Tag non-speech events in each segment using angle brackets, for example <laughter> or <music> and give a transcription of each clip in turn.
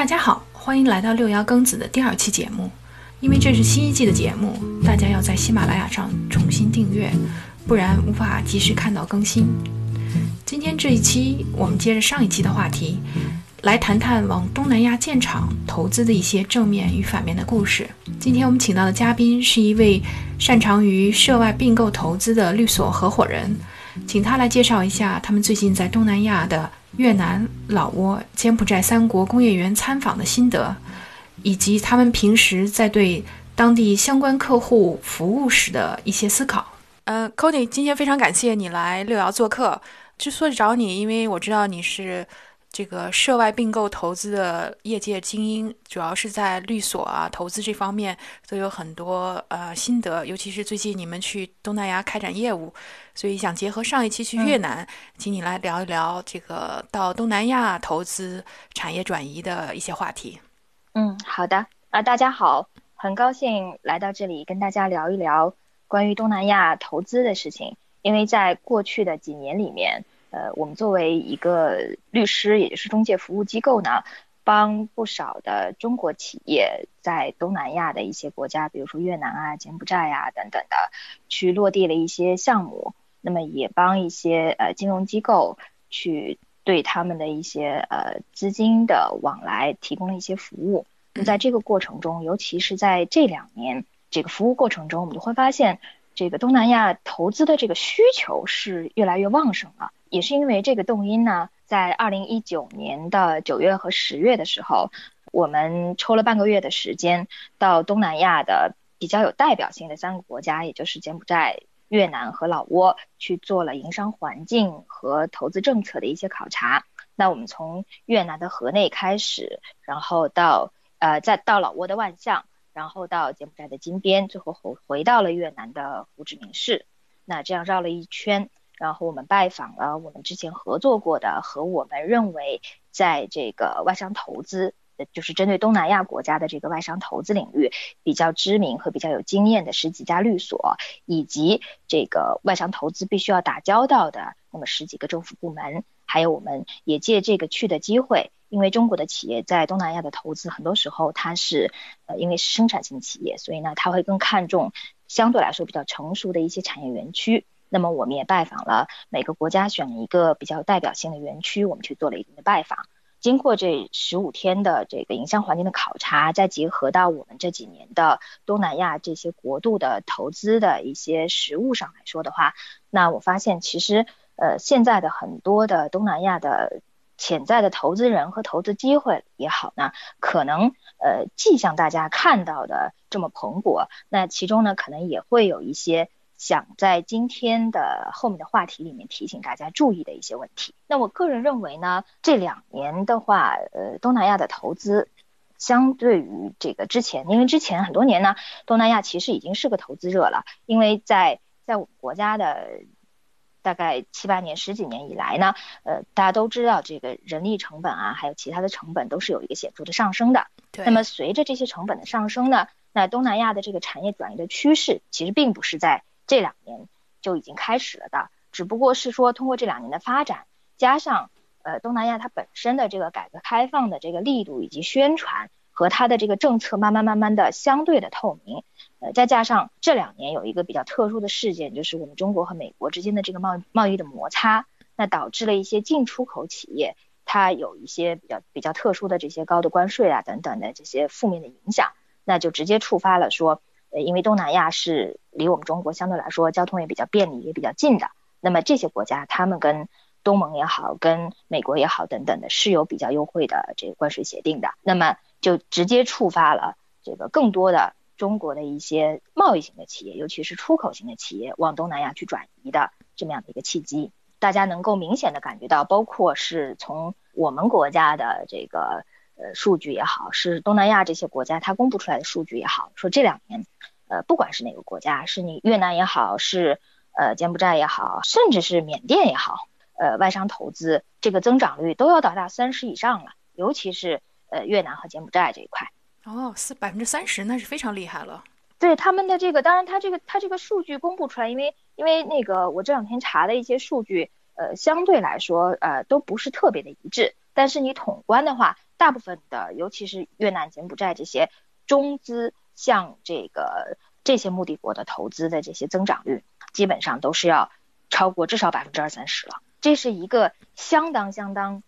大家好，欢迎来到六爻庚子的第二期节目。因为这是新一季的节目，大家要在喜马拉雅上重新订阅，不然无法及时看到更新。今天这一期，我们接着上一期的话题，来谈谈往东南亚建厂投资的一些正面与反面的故事。今天我们请到的嘉宾是一位擅长于涉外并购投资的律所合伙人，请他来介绍一下他们最近在东南亚的越南、老挝、柬埔寨三国工业园参访的心得。以及他们平时在对当地相关客户服务时的一些思考。嗯 c o d y 今天非常感谢你来六爻做客。之所以找你，因为我知道你是这个涉外并购投资的业界精英，主要是在律所啊投资这方面都有很多呃心得，尤其是最近你们去东南亚开展业务，所以想结合上一期去越南，请你来聊一聊这个到东南亚投资产业转移的一些话题。嗯，好的啊，大家好，很高兴来到这里跟大家聊一聊关于东南亚投资的事情。因为在过去的几年里面，呃，我们作为一个律师，也就是中介服务机构呢，帮不少的中国企业在东南亚的一些国家，比如说越南啊、柬埔寨啊等等的，去落地了一些项目。那么也帮一些呃金融机构去。对他们的一些呃资金的往来提供了一些服务。那在这个过程中，尤其是在这两年这个服务过程中，我们就会发现，这个东南亚投资的这个需求是越来越旺盛了。也是因为这个动因呢，在二零一九年的九月和十月的时候，我们抽了半个月的时间，到东南亚的比较有代表性的三个国家，也就是柬埔寨。越南和老挝去做了营商环境和投资政策的一些考察。那我们从越南的河内开始，然后到呃再到老挝的万象，然后到柬埔寨的金边，最后回回到了越南的胡志明市。那这样绕了一圈，然后我们拜访了我们之前合作过的和我们认为在这个外商投资。就是针对东南亚国家的这个外商投资领域比较知名和比较有经验的十几家律所，以及这个外商投资必须要打交道的那么十几个政府部门，还有我们也借这个去的机会，因为中国的企业在东南亚的投资很多时候它是呃因为是生产型企业，所以呢它会更看重相对来说比较成熟的一些产业园区。那么我们也拜访了每个国家选了一个比较代表性的园区，我们去做了一定的拜访。经过这十五天的这个营商环境的考察，再结合到我们这几年的东南亚这些国度的投资的一些实物上来说的话，那我发现其实呃现在的很多的东南亚的潜在的投资人和投资机会也好呢，可能呃既像大家看到的这么蓬勃，那其中呢可能也会有一些。想在今天的后面的话题里面提醒大家注意的一些问题。那我个人认为呢，这两年的话，呃，东南亚的投资相对于这个之前，因为之前很多年呢，东南亚其实已经是个投资热了。因为在在我们国家的大概七八年、十几年以来呢，呃，大家都知道这个人力成本啊，还有其他的成本都是有一个显著的上升的。对。那么随着这些成本的上升呢，那东南亚的这个产业转移的趋势，其实并不是在这两年就已经开始了的，只不过是说通过这两年的发展，加上呃东南亚它本身的这个改革开放的这个力度以及宣传和它的这个政策慢慢慢慢的相对的透明，呃再加上这两年有一个比较特殊的事件，就是我们中国和美国之间的这个贸贸易的摩擦，那导致了一些进出口企业它有一些比较比较特殊的这些高的关税啊等等的这些负面的影响，那就直接触发了说。呃，因为东南亚是离我们中国相对来说交通也比较便利，也比较近的。那么这些国家，他们跟东盟也好，跟美国也好等等的，是有比较优惠的这个关税协定的。那么就直接触发了这个更多的中国的一些贸易型的企业，尤其是出口型的企业往东南亚去转移的这么样的一个契机。大家能够明显的感觉到，包括是从我们国家的这个。呃，数据也好，是东南亚这些国家它公布出来的数据也好，说这两年，呃，不管是哪个国家，是你越南也好，是呃柬埔寨也好，甚至是缅甸也好，呃，外商投资这个增长率都要达到三十以上了，尤其是呃越南和柬埔寨这一块。哦，四百分之三十那是非常厉害了。对他们的这个，当然他这个他这个数据公布出来，因为因为那个我这两天查的一些数据，呃，相对来说呃都不是特别的一致，但是你统观的话。大部分的，尤其是越南、柬埔寨这些中资向这个这些目的国的投资的这些增长率，基本上都是要超过至少百分之二三十了。这是一个相当相当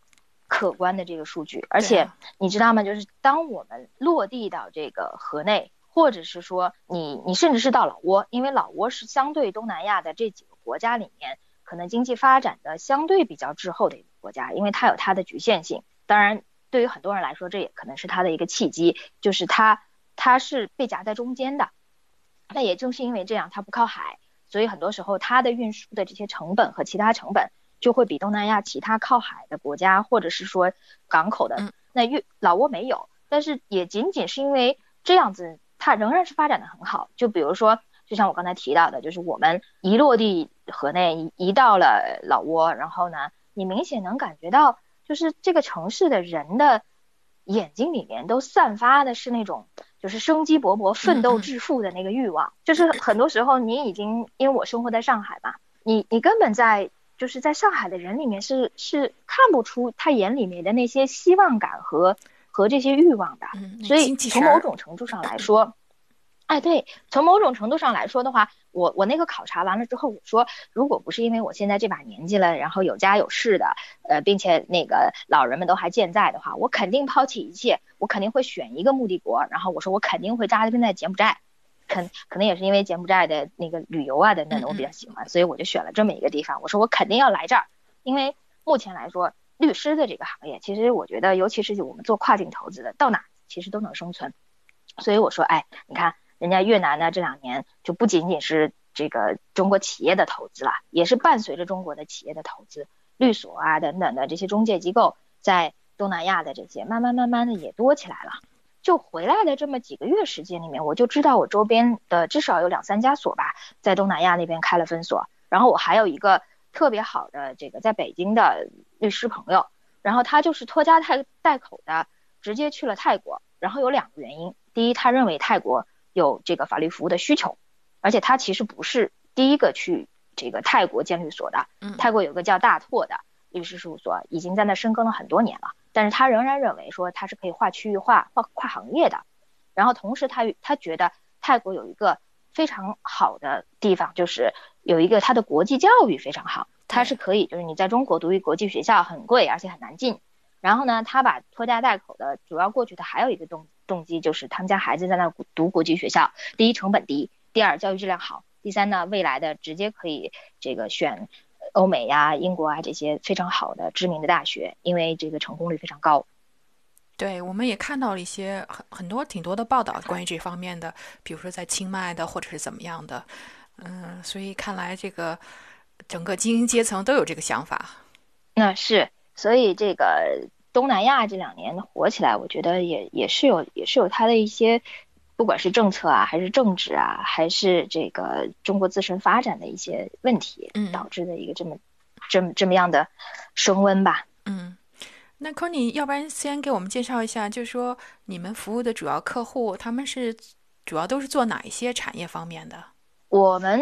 可观的这个数据，而且你知道吗？就是当我们落地到这个河内，或者是说你你甚至是到老挝，因为老挝是相对东南亚的这几个国家里面，可能经济发展的相对比较滞后的一个国家，因为它有它的局限性。当然，对于很多人来说，这也可能是它的一个契机，就是它它是被夹在中间的。那也正是因为这样，它不靠海，所以很多时候它的运输的这些成本和其他成本。就会比东南亚其他靠海的国家，或者是说港口的那越老挝没有，但是也仅仅是因为这样子，它仍然是发展的很好。就比如说，就像我刚才提到的，就是我们一落地河内，一到了老挝，然后呢，你明显能感觉到，就是这个城市的人的眼睛里面都散发的是那种就是生机勃勃、奋斗致富的那个欲望。就是很多时候你已经因为我生活在上海嘛，你你根本在。就是在上海的人里面是是看不出他眼里面的那些希望感和和这些欲望的，所以从某种程度上来说，哎，对，从某种程度上来说的话，我我那个考察完了之后，我说如果不是因为我现在这把年纪了，然后有家有室的，呃，并且那个老人们都还健在的话，我肯定抛弃一切，我肯定会选一个目的国，然后我说我肯定会扎根在柬埔寨。可可能也是因为柬埔寨的那个旅游啊等等的，我比较喜欢，所以我就选了这么一个地方。我说我肯定要来这儿，因为目前来说，律师的这个行业，其实我觉得，尤其是我们做跨境投资的，到哪其实都能生存。所以我说，哎，你看人家越南呢，这两年就不仅仅是这个中国企业的投资了，也是伴随着中国的企业的投资，律所啊等等的这些中介机构，在东南亚的这些，慢慢慢慢的也多起来了。就回来的这么几个月时间里面，我就知道我周边的至少有两三家所吧，在东南亚那边开了分所。然后我还有一个特别好的这个在北京的律师朋友，然后他就是拖家带带口的，直接去了泰国。然后有两个原因，第一，他认为泰国有这个法律服务的需求，而且他其实不是第一个去这个泰国建律所的。泰国有个叫大拓的律师事务所，已经在那深耕了很多年了。但是他仍然认为说他是可以跨区域、划跨跨行业的，然后同时他他觉得泰国有一个非常好的地方，就是有一个他的国际教育非常好，他是可以就是你在中国读一国际学校很贵而且很难进，然后呢他把拖家带口的主要过去的还有一个动动机就是他们家孩子在那读国际学校，第一成本低，第二教育质量好，第三呢未来的直接可以这个选。欧美呀、英国啊这些非常好的知名的大学，因为这个成功率非常高。对，我们也看到了一些很很多挺多的报道，关于这方面的，比如说在清迈的，或者是怎么样的。嗯，所以看来这个整个精英阶层都有这个想法。那是，所以这个东南亚这两年火起来，我觉得也也是有也是有它的一些。不管是政策啊，还是政治啊，还是这个中国自身发展的一些问题，导致的一个这么这么这么样的升温吧。嗯，那 Conny，要不然先给我们介绍一下，就是说你们服务的主要客户，他们是主要都是做哪一些产业方面的？我们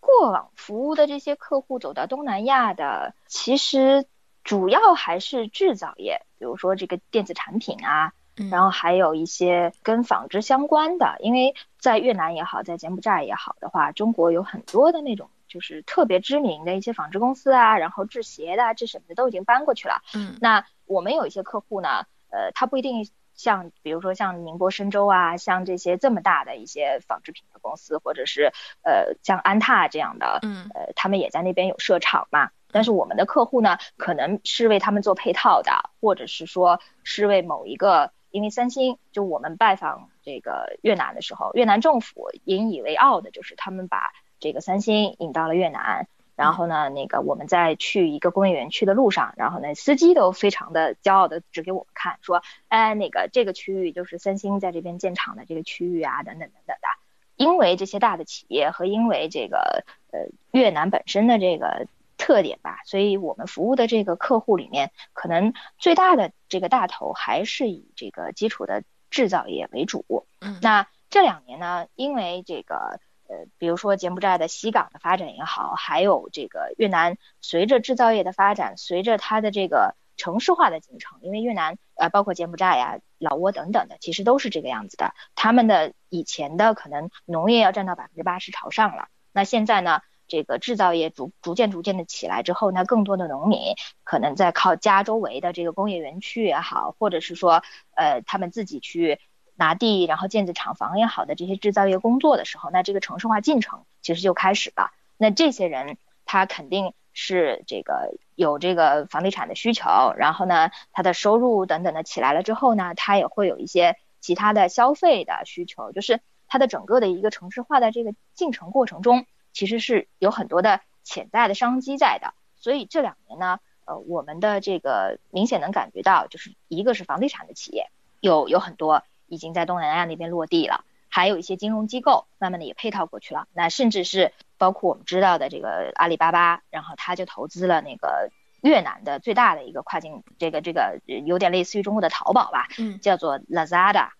过往服务的这些客户走到东南亚的，其实主要还是制造业，比如说这个电子产品啊。然后还有一些跟纺织相关的，因为在越南也好，在柬埔寨也好的话，中国有很多的那种就是特别知名的一些纺织公司啊，然后制鞋的、制什么的都已经搬过去了。嗯，那我们有一些客户呢，呃，他不一定像，比如说像宁波、深州啊，像这些这么大的一些纺织品的公司，或者是呃像安踏这样的，嗯，呃，他们也在那边有设厂嘛。但是我们的客户呢，可能是为他们做配套的，或者是说是为某一个。因为三星，就我们拜访这个越南的时候，越南政府引以为傲的就是他们把这个三星引到了越南。然后呢，那个我们在去一个工业园区的路上，然后呢，司机都非常的骄傲的指给我们看，说，哎，那个这个区域就是三星在这边建厂的这个区域啊，等等等等的。因为这些大的企业和因为这个呃越南本身的这个。特点吧，所以我们服务的这个客户里面，可能最大的这个大头还是以这个基础的制造业为主。嗯，那这两年呢，因为这个呃，比如说柬埔寨的西港的发展也好，还有这个越南随着制造业的发展，随着它的这个城市化的进程，因为越南呃，包括柬埔寨呀、老挝等等的，其实都是这个样子的。他们的以前的可能农业要占到百分之八十朝上了，那现在呢，这个制造业逐逐渐逐渐的起来之后，那更多的农民可能在靠家周围的这个工业园区也好，或者是说呃他们自己去拿地，然后建子厂房也好的这些制造业工作的时候，那这个城市化进程其实就开始了。那这些人他肯定。是这个有这个房地产的需求，然后呢，他的收入等等的起来了之后呢，他也会有一些其他的消费的需求，就是他的整个的一个城市化的这个进程过程中，其实是有很多的潜在的商机在的。所以这两年呢，呃，我们的这个明显能感觉到，就是一个是房地产的企业有有很多已经在东南亚那边落地了。还有一些金融机构慢慢的也配套过去了，那甚至是包括我们知道的这个阿里巴巴，然后他就投资了那个越南的最大的一个跨境这个这个有点类似于中国的淘宝吧，嗯，叫做 Lazada，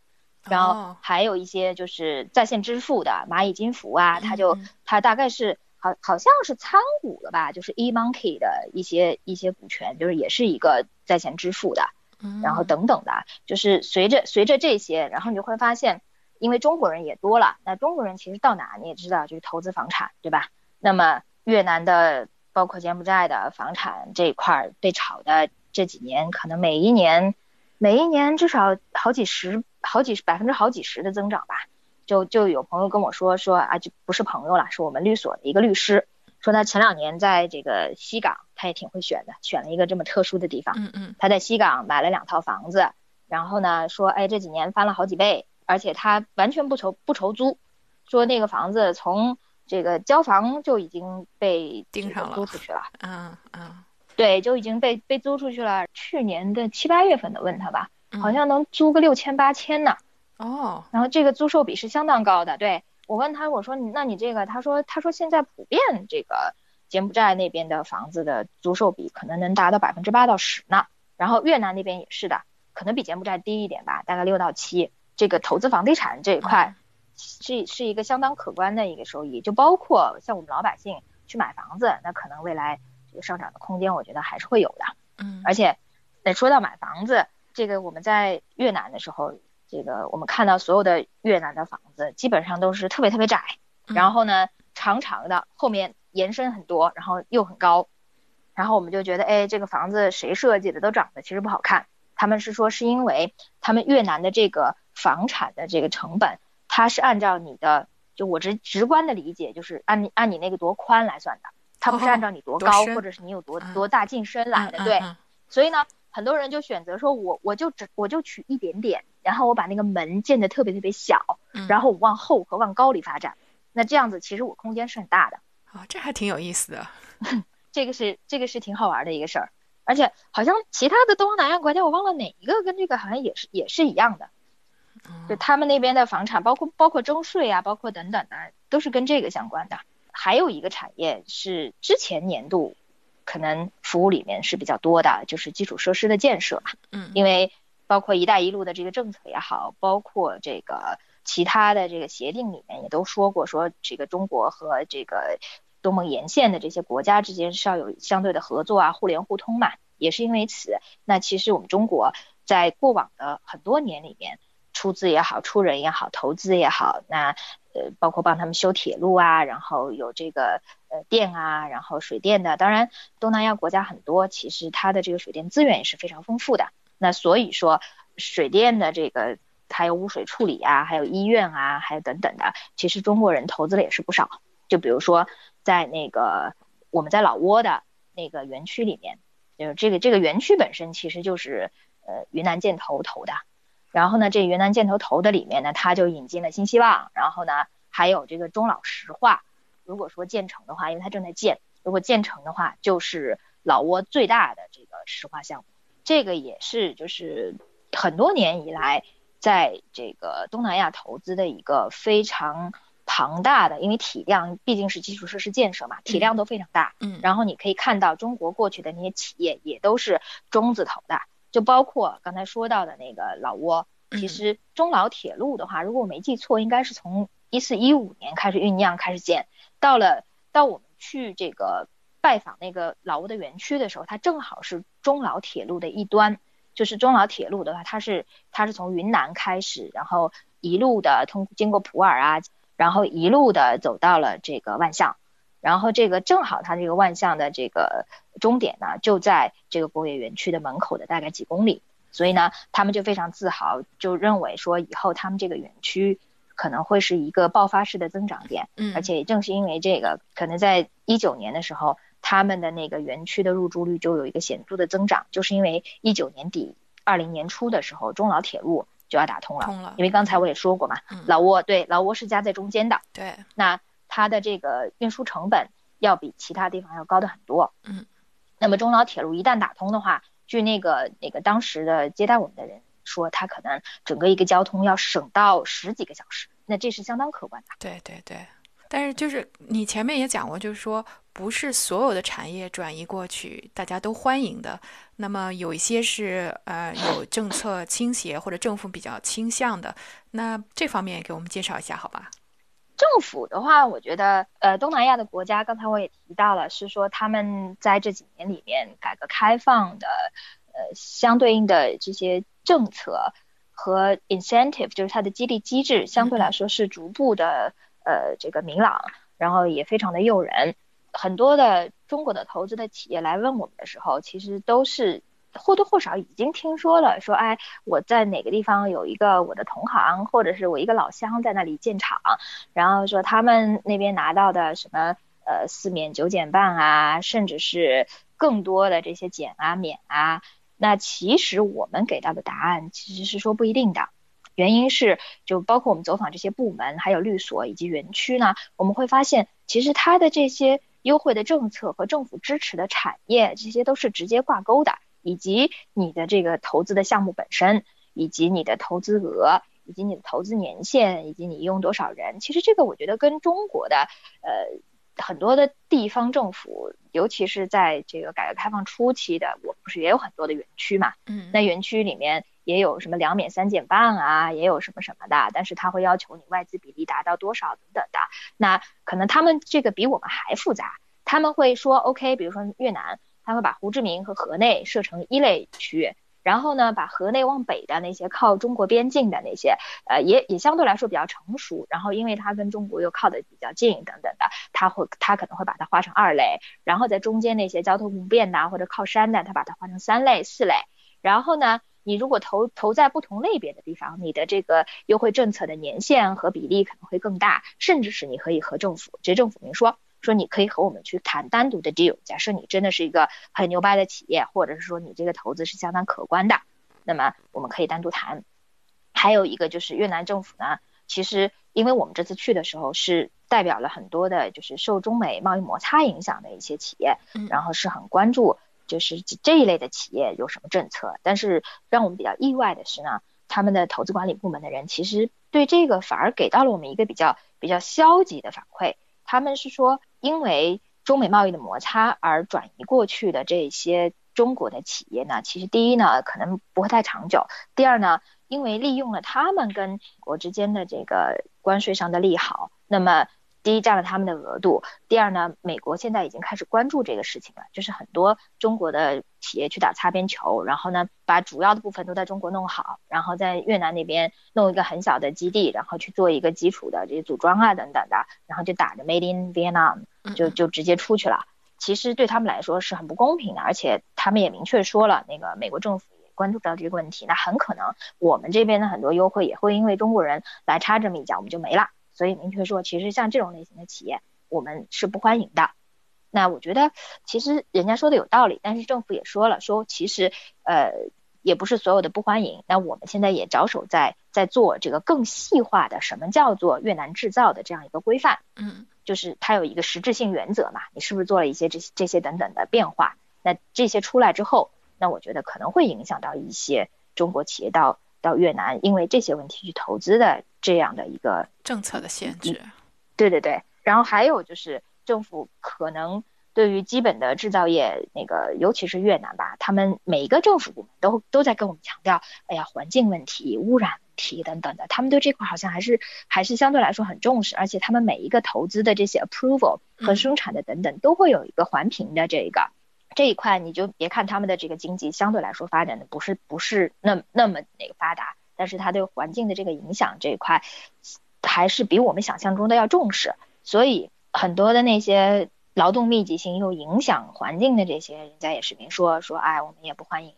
然后还有一些就是在线支付的蚂蚁金服啊，它就它大概是好好像是参股了吧，就是 eMonkey 的一些一些股权，就是也是一个在线支付的，然后等等的，就是随着随着这些，然后你就会发现。因为中国人也多了，那中国人其实到哪你也知道，就是投资房产，对吧？那么越南的，包括柬埔寨的房产这一块被炒的这几年，可能每一年，每一年至少好几十、好几十百分之好几十的增长吧。就就有朋友跟我说说啊，就不是朋友了，是我们律所的一个律师，说他前两年在这个西港，他也挺会选的，选了一个这么特殊的地方。嗯嗯。他在西港买了两套房子，然后呢说，哎，这几年翻了好几倍。而且他完全不愁不愁租，说那个房子从这个交房就已经被盯上了，租出去了。嗯嗯，对，就已经被被租出去了。去年的七八月份的问他吧，好像能租个六千八千呢。哦，然后这个租售比是相当高的。对我问他，我说你那你这个，他说他说现在普遍这个柬埔寨那边的房子的租售比可能能达到百分之八到十呢。然后越南那边也是的，可能比柬埔寨低一点吧，大概六到七。这个投资房地产这一块是是一个相当可观的一个收益，就包括像我们老百姓去买房子，那可能未来这个上涨的空间，我觉得还是会有的。嗯，而且，那说到买房子，这个我们在越南的时候，这个我们看到所有的越南的房子基本上都是特别特别窄，然后呢长长的，后面延伸很多，然后又很高，然后我们就觉得，哎，这个房子谁设计的都长得其实不好看。他们是说是因为他们越南的这个。房产的这个成本，它是按照你的，就我直直观的理解，就是按你按你那个多宽来算的，它不是按照你多高或者是你有多多大进深来的，对。所以呢，很多人就选择说，我我就只我就取一点点，然后我把那个门建的特别特别小，然后我往后和往高里发展，那这样子其实我空间是很大的。啊，这还挺有意思的。<laughs> 这个是这个是挺好玩的一个事儿，而且好像其他的东南亚国家，我忘了哪一个跟这个好像也是也是一样的。就他们那边的房产，包括包括征税啊，包括等等的，都是跟这个相关的。还有一个产业是之前年度可能服务里面是比较多的，就是基础设施的建设嘛。嗯。因为包括“一带一路”的这个政策也好，包括这个其他的这个协定里面也都说过，说这个中国和这个东盟沿线的这些国家之间是要有相对的合作啊，互联互通嘛。也是因为此，那其实我们中国在过往的很多年里面。出资也好，出人也好，投资也好，那呃，包括帮他们修铁路啊，然后有这个呃电啊，然后水电的。当然，东南亚国家很多，其实它的这个水电资源也是非常丰富的。那所以说，水电的这个还有污水处理啊，还有医院啊，还有等等的，其实中国人投资了也是不少。就比如说在那个我们在老挝的那个园区里面，就是这个这个园区本身其实就是呃云南建投投的。然后呢，这云南建投投的里面呢，它就引进了新希望，然后呢，还有这个中老石化。如果说建成的话，因为它正在建，如果建成的话，就是老挝最大的这个石化项目。这个也是就是很多年以来在这个东南亚投资的一个非常庞大的，因为体量毕竟是基础设施建设嘛，体量都非常大。嗯。然后你可以看到中国过去的那些企业也都是中字头的。就包括刚才说到的那个老挝，其实中老铁路的话，如果我没记错，应该是从一四一五年开始酝酿开始建，到了到我们去这个拜访那个老挝的园区的时候，它正好是中老铁路的一端。就是中老铁路的话，它是它是从云南开始，然后一路的通经过普洱啊，然后一路的走到了这个万象，然后这个正好它这个万象的这个终点呢，就在这个工业园区的门口的大概几公里，所以呢，他们就非常自豪，就认为说以后他们这个园区可能会是一个爆发式的增长点，嗯，而且也正是因为这个，可能在一九年的时候。他们的那个园区的入住率就有一个显著的增长，就是因为一九年底、二零年初的时候，中老铁路就要打通了。通了。因为刚才我也说过嘛，老挝对老挝是夹在中间的。对。那它的这个运输成本要比其他地方要高的很多。嗯。那么中老铁路一旦打通的话，据那个那个当时的接待我们的人说，它可能整个一个交通要省到十几个小时，那这是相当可观的。对对对。但是就是你前面也讲过，就是说不是所有的产业转移过去大家都欢迎的。那么有一些是呃有政策倾斜或者政府比较倾向的。那这方面给我们介绍一下好吧？政府的话，我觉得呃东南亚的国家，刚才我也提到了，是说他们在这几年里面改革开放的呃相对应的这些政策和 incentive，就是它的激励机制，相对来说是逐步的。呃，这个明朗，然后也非常的诱人。很多的中国的投资的企业来问我们的时候，其实都是或多或少已经听说了，说哎，我在哪个地方有一个我的同行，或者是我一个老乡在那里建厂，然后说他们那边拿到的什么呃四免九减半啊，甚至是更多的这些减啊免啊。那其实我们给到的答案其实是说不一定的。原因是，就包括我们走访这些部门，还有律所以及园区呢，我们会发现，其实它的这些优惠的政策和政府支持的产业，这些都是直接挂钩的，以及你的这个投资的项目本身，以及你的投资额，以及你的投资年限，以及你用多少人，其实这个我觉得跟中国的呃很多的地方政府，尤其是在这个改革开放初期的，我不是也有很多的园区嘛，嗯，那园区里面。也有什么两免三减半啊，也有什么什么的，但是他会要求你外资比例达到多少等等的。那可能他们这个比我们还复杂，他们会说 OK，比如说越南，他会把胡志明和河内设成一类区域，然后呢，把河内往北的那些靠中国边境的那些，呃，也也相对来说比较成熟，然后因为它跟中国又靠得比较近等等的，他会他可能会把它划成二类，然后在中间那些交通不便的或者靠山的，他把它划成三类、四类，然后呢。你如果投投在不同类别的地方，你的这个优惠政策的年限和比例可能会更大，甚至是你可以和政府，直接政府明说，说你可以和我们去谈单独的 deal。假设你真的是一个很牛掰的企业，或者是说你这个投资是相当可观的，那么我们可以单独谈。还有一个就是越南政府呢，其实因为我们这次去的时候是代表了很多的，就是受中美贸易摩擦影响的一些企业，然后是很关注。就是这一类的企业有什么政策？但是让我们比较意外的是呢，他们的投资管理部门的人其实对这个反而给到了我们一个比较比较消极的反馈。他们是说，因为中美贸易的摩擦而转移过去的这些中国的企业呢，其实第一呢可能不会太长久；第二呢，因为利用了他们跟国之间的这个关税上的利好，那么。第一占了他们的额度，第二呢，美国现在已经开始关注这个事情了，就是很多中国的企业去打擦边球，然后呢，把主要的部分都在中国弄好，然后在越南那边弄一个很小的基地，然后去做一个基础的这些组装啊等等的，然后就打着 Made in Vietnam 就就直接出去了。其实对他们来说是很不公平的，而且他们也明确说了，那个美国政府也关注到这个问题，那很可能我们这边的很多优惠也会因为中国人来插这么一脚，我们就没了。所以明确说，其实像这种类型的企业，我们是不欢迎的。那我觉得，其实人家说的有道理，但是政府也说了，说其实呃也不是所有的不欢迎。那我们现在也着手在在做这个更细化的，什么叫做越南制造的这样一个规范。嗯，就是它有一个实质性原则嘛，你是不是做了一些这些这些等等的变化？那这些出来之后，那我觉得可能会影响到一些中国企业到。到越南，因为这些问题去投资的这样的一个政策的限制，对对对。然后还有就是政府可能对于基本的制造业，那个尤其是越南吧，他们每一个政府部门都都在跟我们强调，哎呀，环境问题、污染问题等等的，他们对这块好像还是还是相对来说很重视，而且他们每一个投资的这些 approval 和生产的等等都会有一个环评的这个这一块，你就别看他们的这个经济相对来说发展的不是不是那那么那个发达，但是它对环境的这个影响这一块还是比我们想象中的要重视，所以很多的那些劳动密集型又影响环境的这些，人家也是明说说，哎，我们也不欢迎，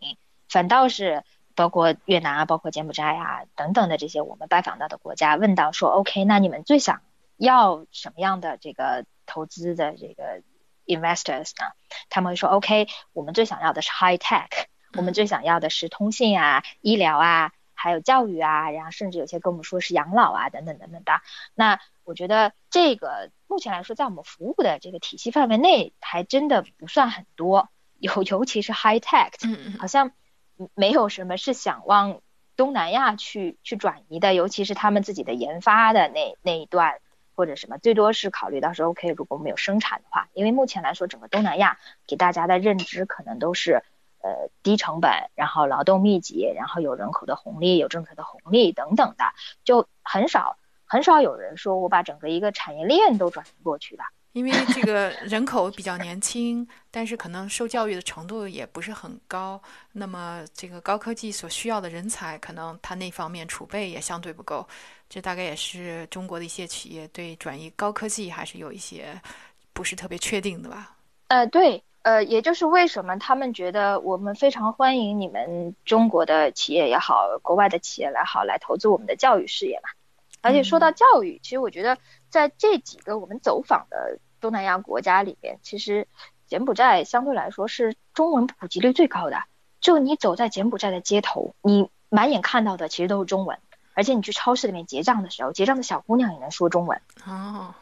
反倒是。包括越南啊，包括柬埔寨啊等等的这些我们拜访到的国家，问到说，OK，那你们最想要什么样的这个投资的这个 investors 呢？他们会说，OK，我们最想要的是 high tech，我们最想要的是通信啊、医疗啊，还有教育啊，然后甚至有些跟我们说是养老啊等等等等的。那我觉得这个目前来说，在我们服务的这个体系范围内，还真的不算很多，尤 <laughs> 尤其是 high tech，好像。没有什么是想往东南亚去去转移的，尤其是他们自己的研发的那那一段或者什么，最多是考虑到说 OK，如果我们有生产的话，因为目前来说整个东南亚给大家的认知可能都是呃低成本，然后劳动密集，然后有人口的红利，有政策的红利等等的，就很少很少有人说我把整个一个产业链都转移过去了。因为这个人口比较年轻，但是可能受教育的程度也不是很高，那么这个高科技所需要的人才，可能他那方面储备也相对不够。这大概也是中国的一些企业对转移高科技还是有一些不是特别确定的吧？呃，对，呃，也就是为什么他们觉得我们非常欢迎你们中国的企业也好，国外的企业来好来投资我们的教育事业嘛。而且说到教育，其实我觉得。在这几个我们走访的东南亚国家里面，其实柬埔寨相对来说是中文普及率最高的。就你走在柬埔寨的街头，你满眼看到的其实都是中文，而且你去超市里面结账的时候，结账的小姑娘也能说中文。哦。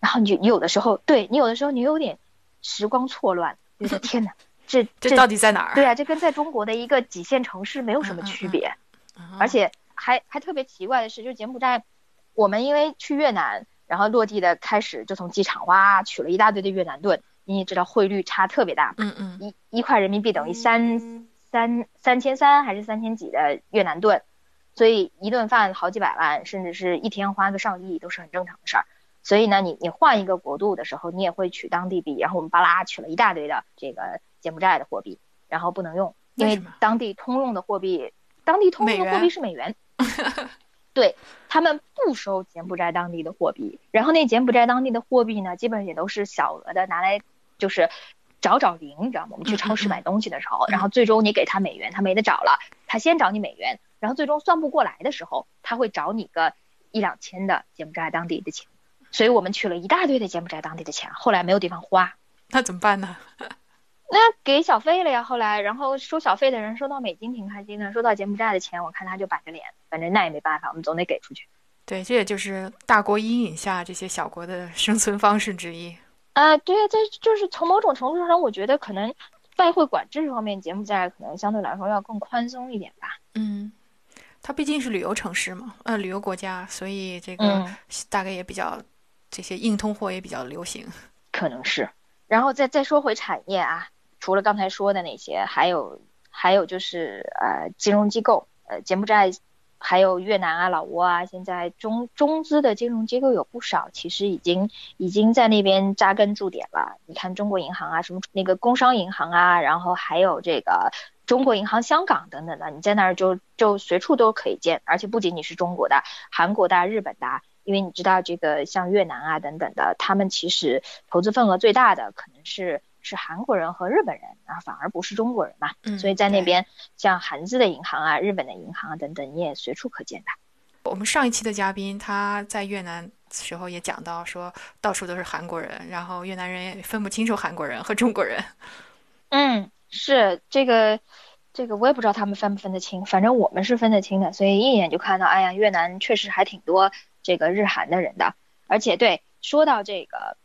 然后你你有的时候，对你有的时候你有点时光错乱，觉得 <laughs> 天哪，这这到底在哪儿？对啊，这跟在中国的一个几线城市没有什么区别。而且还还特别奇怪的是，就是柬埔寨，我们因为去越南。然后落地的开始就从机场哇取了一大堆的越南盾，你也知道汇率差特别大，嗯嗯，一一块人民币等于三三三千三还是三千几的越南盾，所以一顿饭好几百万，甚至是一天花个上亿都是很正常的事儿。所以呢，你你换一个国度的时候，你也会取当地币，然后我们巴拉取了一大堆的这个柬埔寨的货币，然后不能用，因为当地通用的货币，当地通用的货币是美元。<laughs> 对他们不收柬埔寨当地的货币，然后那柬埔寨当地的货币呢，基本上也都是小额的，拿来就是找找零，你知道吗？我们去超市买东西的时候，然后最终你给他美元，他没得找了，他先找你美元，然后最终算不过来的时候，他会找你个一两千的柬埔寨当地的钱，所以我们取了一大堆的柬埔寨当地的钱，后来没有地方花，那怎么办呢？那给小费了呀，后来，然后收小费的人收到美金挺开心的，收到柬埔寨的钱，我看他就板着脸，反正那也没办法，我们总得给出去。对，这也就是大国阴影下这些小国的生存方式之一。啊，对啊，这就是从某种程度上，我觉得可能外汇管制方面，柬埔寨可能相对来说要更宽松一点吧。嗯，它毕竟是旅游城市嘛，呃，旅游国家，所以这个大概也比较这些硬通货也比较流行。可能是。然后再再说回产业啊。除了刚才说的那些，还有还有就是呃金融机构，呃柬埔寨还有越南啊、老挝啊，现在中中资的金融机构有不少，其实已经已经在那边扎根驻点了。你看中国银行啊，什么那个工商银行啊，然后还有这个中国银行香港等等的，你在那儿就就随处都可以见，而且不仅仅是中国的，韩国的、日本的，因为你知道这个像越南啊等等的，他们其实投资份额最大的可能是。是韩国人和日本人啊，反而不是中国人嘛。嗯，所以在那边像韩资的银行啊、日本的银行啊等等，你也随处可见的。我们上一期的嘉宾他在越南时候也讲到，说到处都是韩国人，然后越南人也分不清楚韩国人和中国人。嗯，是这个这个我也不知道他们分不分得清，反正我们是分得清的，所以一眼就看到，哎呀，越南确实还挺多这个日韩的人的。而且对，说到这个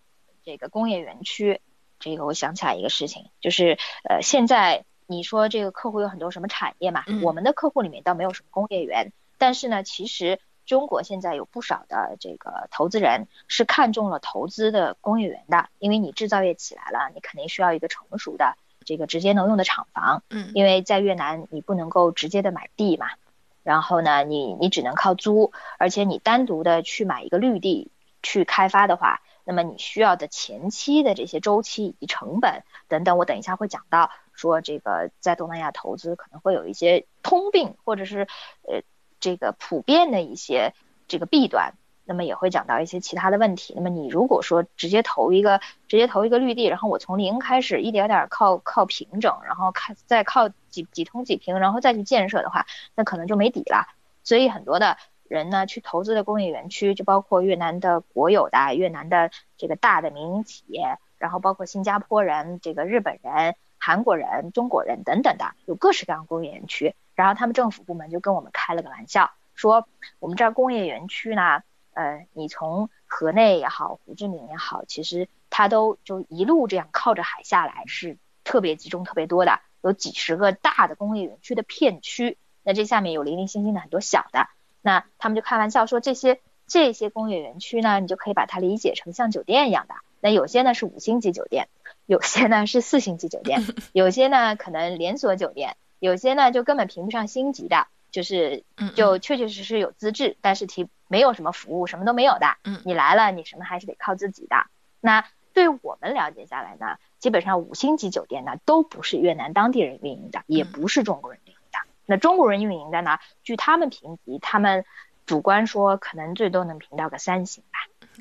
这个工业园区。这个我想起来一个事情，就是呃，现在你说这个客户有很多什么产业嘛？我们的客户里面倒没有什么工业园，但是呢，其实中国现在有不少的这个投资人是看中了投资的工业园的，因为你制造业起来了，你肯定需要一个成熟的这个直接能用的厂房。嗯，因为在越南你不能够直接的买地嘛。然后呢，你你只能靠租，而且你单独的去买一个绿地去开发的话，那么你需要的前期的这些周期以及成本等等，我等一下会讲到，说这个在东南亚投资可能会有一些通病，或者是呃这个普遍的一些这个弊端。那么也会讲到一些其他的问题。那么你如果说直接投一个，直接投一个绿地，然后我从零开始，一点点靠靠平整，然后看再靠几几通几平，然后再去建设的话，那可能就没底了。所以很多的人呢，去投资的工业园区，就包括越南的国有的、越南的这个大的民营企业，然后包括新加坡人、这个日本人、韩国人、中国人等等的，有各式各样工业园区。然后他们政府部门就跟我们开了个玩笑，说我们这儿工业园区呢。呃，你从河内也好，胡志明也好，其实它都就一路这样靠着海下来，是特别集中、特别多的，有几十个大的工业园区的片区。那这下面有零零星星的很多小的，那他们就开玩笑说，这些这些工业园区呢，你就可以把它理解成像酒店一样的。那有些呢是五星级酒店，有些呢是四星级酒店，<laughs> 有些呢可能连锁酒店，有些呢就根本评不上星级的。就是就确确实实有资质，但是提没有什么服务，什么都没有的。嗯，你来了，你什么还是得靠自己的。那对我们了解下来呢，基本上五星级酒店呢都不是越南当地人运营的，也不是中国人。那中国人运营的呢，据他们评级，他们主观说可能最多能评到个三星吧。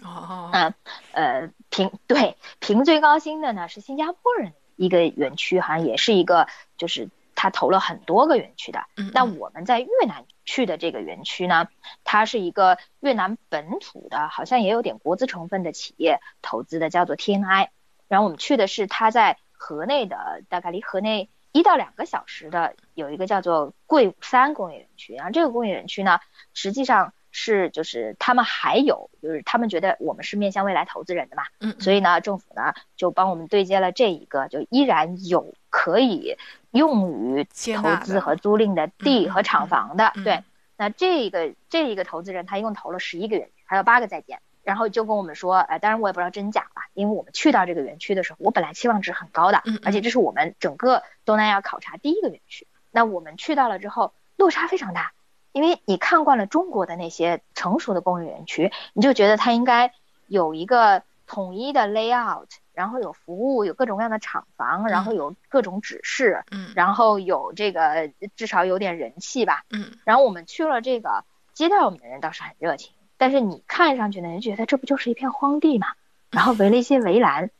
哦，嗯，呃，评对评最高星的呢是新加坡人一个园区，好像也是一个就是。他投了很多个园区的，那我们在越南去的这个园区呢，它是一个越南本土的，好像也有点国资成分的企业投资的，叫做 TNI。然后我们去的是它在河内的，大概离河内一到两个小时的，有一个叫做桂武山工业园区。然后这个工业园区呢，实际上。是，就是他们还有，就是他们觉得我们是面向未来投资人的嘛，嗯，所以呢，政府呢就帮我们对接了这一个，就依然有可以用于投资和租赁的地和厂房的，对，那这个这一个投资人他一共投了十一个园区，还有八个在建，然后就跟我们说，呃，当然我也不知道真假吧，因为我们去到这个园区的时候，我本来期望值很高的，嗯，而且这是我们整个东南亚考察第一个园区，那我们去到了之后，落差非常大。因为你看惯了中国的那些成熟的工业园区，你就觉得它应该有一个统一的 layout，然后有服务，有各种各样的厂房，然后有各种指示，嗯，然后有这个至少有点人气吧，嗯，然后我们去了这个接待我们的人倒是很热情，但是你看上去呢，人觉得这不就是一片荒地嘛，然后围了一些围栏，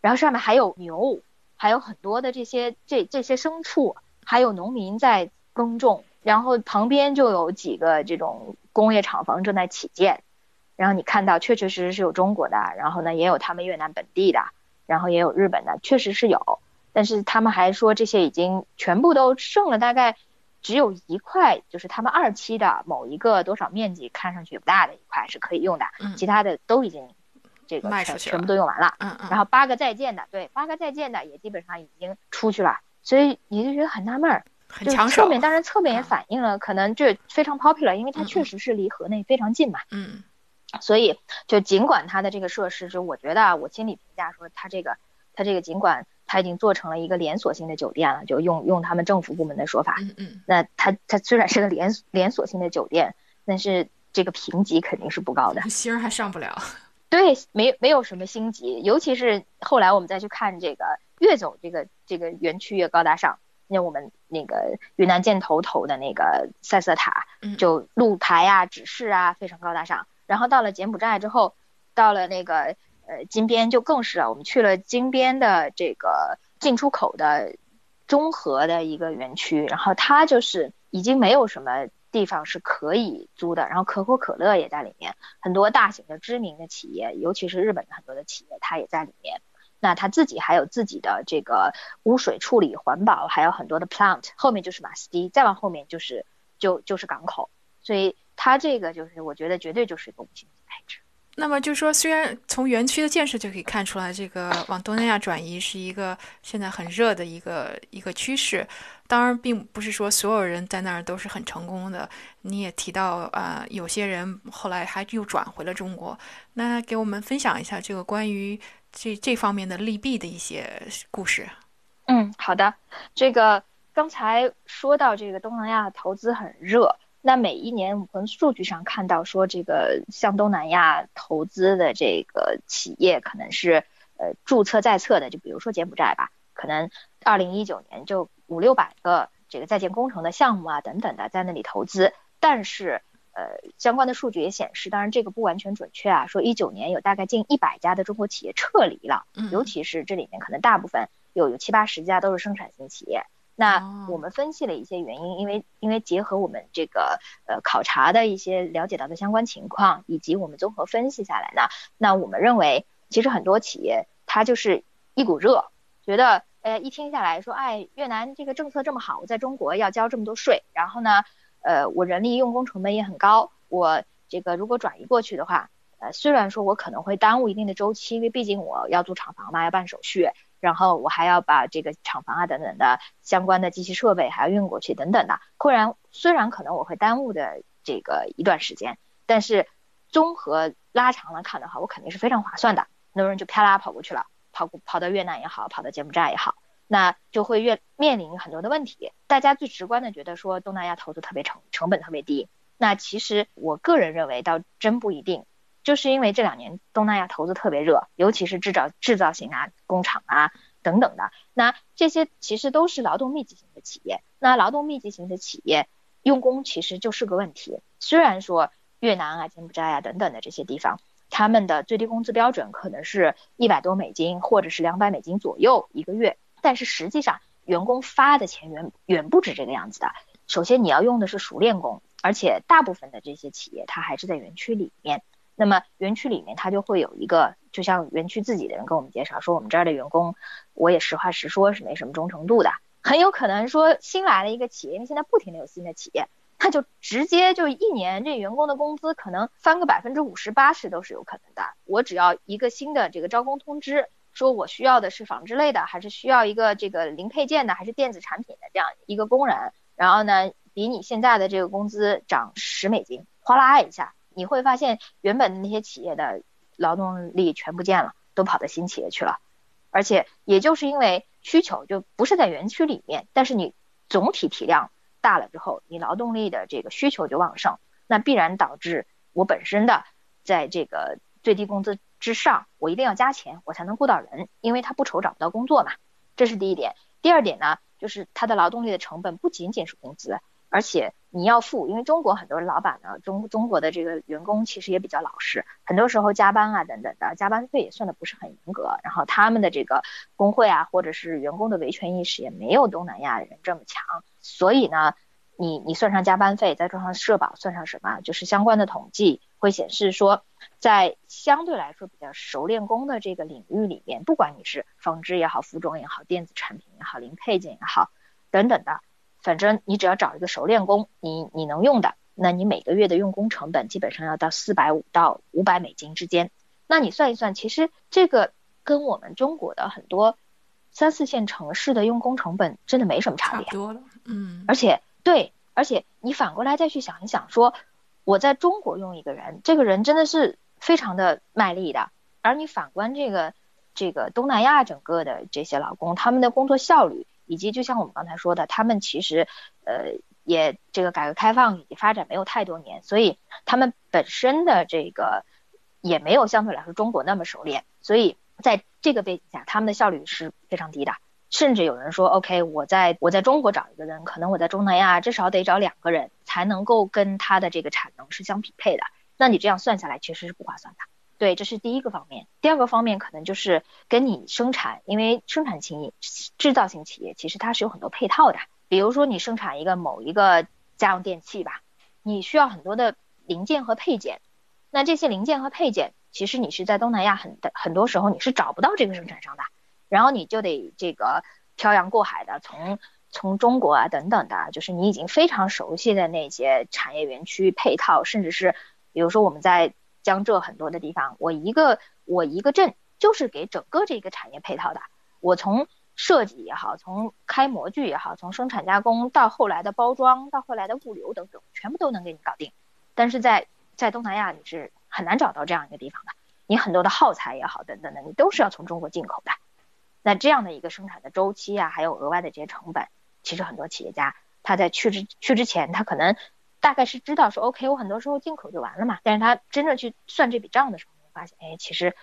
然后上面还有牛，还有很多的这些这这些牲畜，还有农民在耕种。然后旁边就有几个这种工业厂房正在起建，然后你看到确确实实是有中国的，然后呢也有他们越南本地的，然后也有日本的，确实是有。但是他们还说这些已经全部都剩了，大概只有一块，就是他们二期的某一个多少面积看上去不大的一块是可以用的，其他的都已经这个全全部都用完了。嗯嗯。然后八个在建的，对，八个在建的也基本上已经出去了，所以你就觉得很纳闷儿。很抢手。侧面当然侧面也反映了，可能这非常 popular，因为它确实是离河内非常近嘛。嗯。所以就尽管它的这个设施，就我觉得我心里评价说，它这个它这个尽管它已经做成了一个连锁性的酒店了，就用用他们政府部门的说法。嗯嗯。那它它虽然是个连连锁性的酒店，但是这个评级肯定是不高的，<laughs> 星儿还上不了。对，没没有什么星级，尤其是后来我们再去看这个，越走这个这个园区越高大上。那我们那个云南箭头投的那个赛瑟塔，就路牌啊、指示啊非常高大上。然后到了柬埔寨之后，到了那个呃金边就更是了。我们去了金边的这个进出口的综合的一个园区，然后它就是已经没有什么地方是可以租的。然后可口可乐也在里面，很多大型的知名的企业，尤其是日本的很多的企业，它也在里面。那他自己还有自己的这个污水处理、环保，还有很多的 plant，后面就是马斯蒂，再往后面就是就就是港口，所以它这个就是我觉得绝对就是一个五星级配置。那么就说，虽然从园区的建设就可以看出来，这个往东南亚转移是一个现在很热的一个一个趋势，当然并不是说所有人在那儿都是很成功的。你也提到啊，有些人后来还又转回了中国，那给我们分享一下这个关于。这这方面的利弊的一些故事。嗯，好的。这个刚才说到这个东南亚投资很热，那每一年我们从数据上看到说，这个向东南亚投资的这个企业可能是呃注册在册的，就比如说柬埔寨吧，可能二零一九年就五六百个这个在建工程的项目啊等等的在那里投资，但是。呃，相关的数据也显示，当然这个不完全准确啊。说一九年有大概近一百家的中国企业撤离了，尤其是这里面可能大部分有有七八十家都是生产型企业。那我们分析了一些原因，因为因为结合我们这个呃考察的一些了解到的相关情况，以及我们综合分析下来呢，那我们认为其实很多企业它就是一股热，觉得呃一听下来说，哎，越南这个政策这么好，我在中国要交这么多税，然后呢。呃，我人力用工成本也很高，我这个如果转移过去的话，呃，虽然说我可能会耽误一定的周期，因为毕竟我要租厂房嘛，要办手续，然后我还要把这个厂房啊等等的相关的机器设备还要运过去等等的，固然虽然可能我会耽误的这个一段时间，但是综合拉长了看的话，我肯定是非常划算的。很多人就啪啦跑过去了，跑跑到越南也好，跑到柬埔寨也好。那就会越面临很多的问题。大家最直观的觉得说东南亚投资特别成成本特别低，那其实我个人认为倒真不一定，就是因为这两年东南亚投资特别热，尤其是制造制造型啊、工厂啊等等的，那这些其实都是劳动密集型的企业。那劳动密集型的企业用工其实就是个问题。虽然说越南啊、柬埔寨啊等等的这些地方，他们的最低工资标准可能是一百多美金或者是两百美金左右一个月。但是实际上，员工发的钱远远不止这个样子的。首先，你要用的是熟练工，而且大部分的这些企业，它还是在园区里面。那么园区里面，它就会有一个，就像园区自己的人跟我们介绍说，我们这儿的员工，我也实话实说，是没什么忠诚度的。很有可能说，新来了一个企业，因为现在不停的有新的企业，他就直接就一年这员工的工资可能翻个百分之五十八十都是有可能的。我只要一个新的这个招工通知。说我需要的是纺织类的，还是需要一个这个零配件的，还是电子产品的这样一个工人？然后呢，比你现在的这个工资涨十美金，哗啦一下，你会发现原本的那些企业的劳动力全不见了，都跑到新企业去了。而且也就是因为需求就不是在园区里面，但是你总体体量大了之后，你劳动力的这个需求就旺盛，那必然导致我本身的在这个最低工资。之上，我一定要加钱，我才能雇到人，因为他不愁找不到工作嘛。这是第一点。第二点呢，就是他的劳动力的成本不仅仅是工资，而且你要付，因为中国很多老板呢，中中国的这个员工其实也比较老实，很多时候加班啊等等的，加班费也算的不是很严格。然后他们的这个工会啊，或者是员工的维权意识也没有东南亚人这么强，所以呢，你你算上加班费，再算上社保，算上什么，就是相关的统计会显示说。在相对来说比较熟练工的这个领域里面，不管你是纺织也好、服装也好、电子产品也好、零配件也好等等的，反正你只要找一个熟练工，你你能用的，那你每个月的用工成本基本上要到四百五到五百美金之间。那你算一算，其实这个跟我们中国的很多三四线城市的用工成本真的没什么差别。差多了，嗯。而且对，而且你反过来再去想一想，说我在中国用一个人，这个人真的是。非常的卖力的，而你反观这个这个东南亚整个的这些劳工，他们的工作效率，以及就像我们刚才说的，他们其实呃也这个改革开放以及发展没有太多年，所以他们本身的这个也没有相对来说中国那么熟练，所以在这个背景下，他们的效率是非常低的。甚至有人说，OK，我在我在中国找一个人，可能我在东南亚至少得找两个人才能够跟他的这个产能是相匹配的。那你这样算下来，其实是不划算的。对，这是第一个方面。第二个方面可能就是跟你生产，因为生产型制造型企业其实它是有很多配套的。比如说你生产一个某一个家用电器吧，你需要很多的零件和配件。那这些零件和配件，其实你是在东南亚很很多时候你是找不到这个生产商的，然后你就得这个漂洋过海的从从中国啊等等的，就是你已经非常熟悉的那些产业园区配套，甚至是。比如说我们在江浙很多的地方，我一个我一个镇就是给整个这个产业配套的。我从设计也好，从开模具也好，从生产加工到后来的包装，到后来的物流等等，全部都能给你搞定。但是在在东南亚你是很难找到这样一个地方的。你很多的耗材也好等等的，你都是要从中国进口的。那这样的一个生产的周期啊，还有额外的这些成本，其实很多企业家他在去之去之前，他可能。大概是知道说，OK，我很多时候进口就完了嘛。但是他真正去算这笔账的时候，发现，哎，其实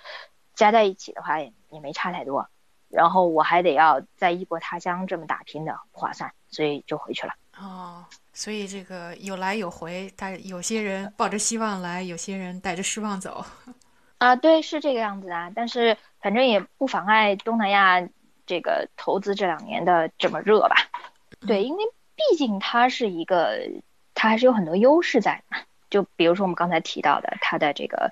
加在一起的话也也没差太多。然后我还得要在异国他乡这么打拼的，不划算，所以就回去了。哦，所以这个有来有回，但有些人抱着希望来，有些人带着失望走。<laughs> 啊，对，是这个样子啊。但是反正也不妨碍东南亚这个投资这两年的这么热吧。对，因为毕竟它是一个，它还是有很多优势在的。就比如说我们刚才提到的，它的这个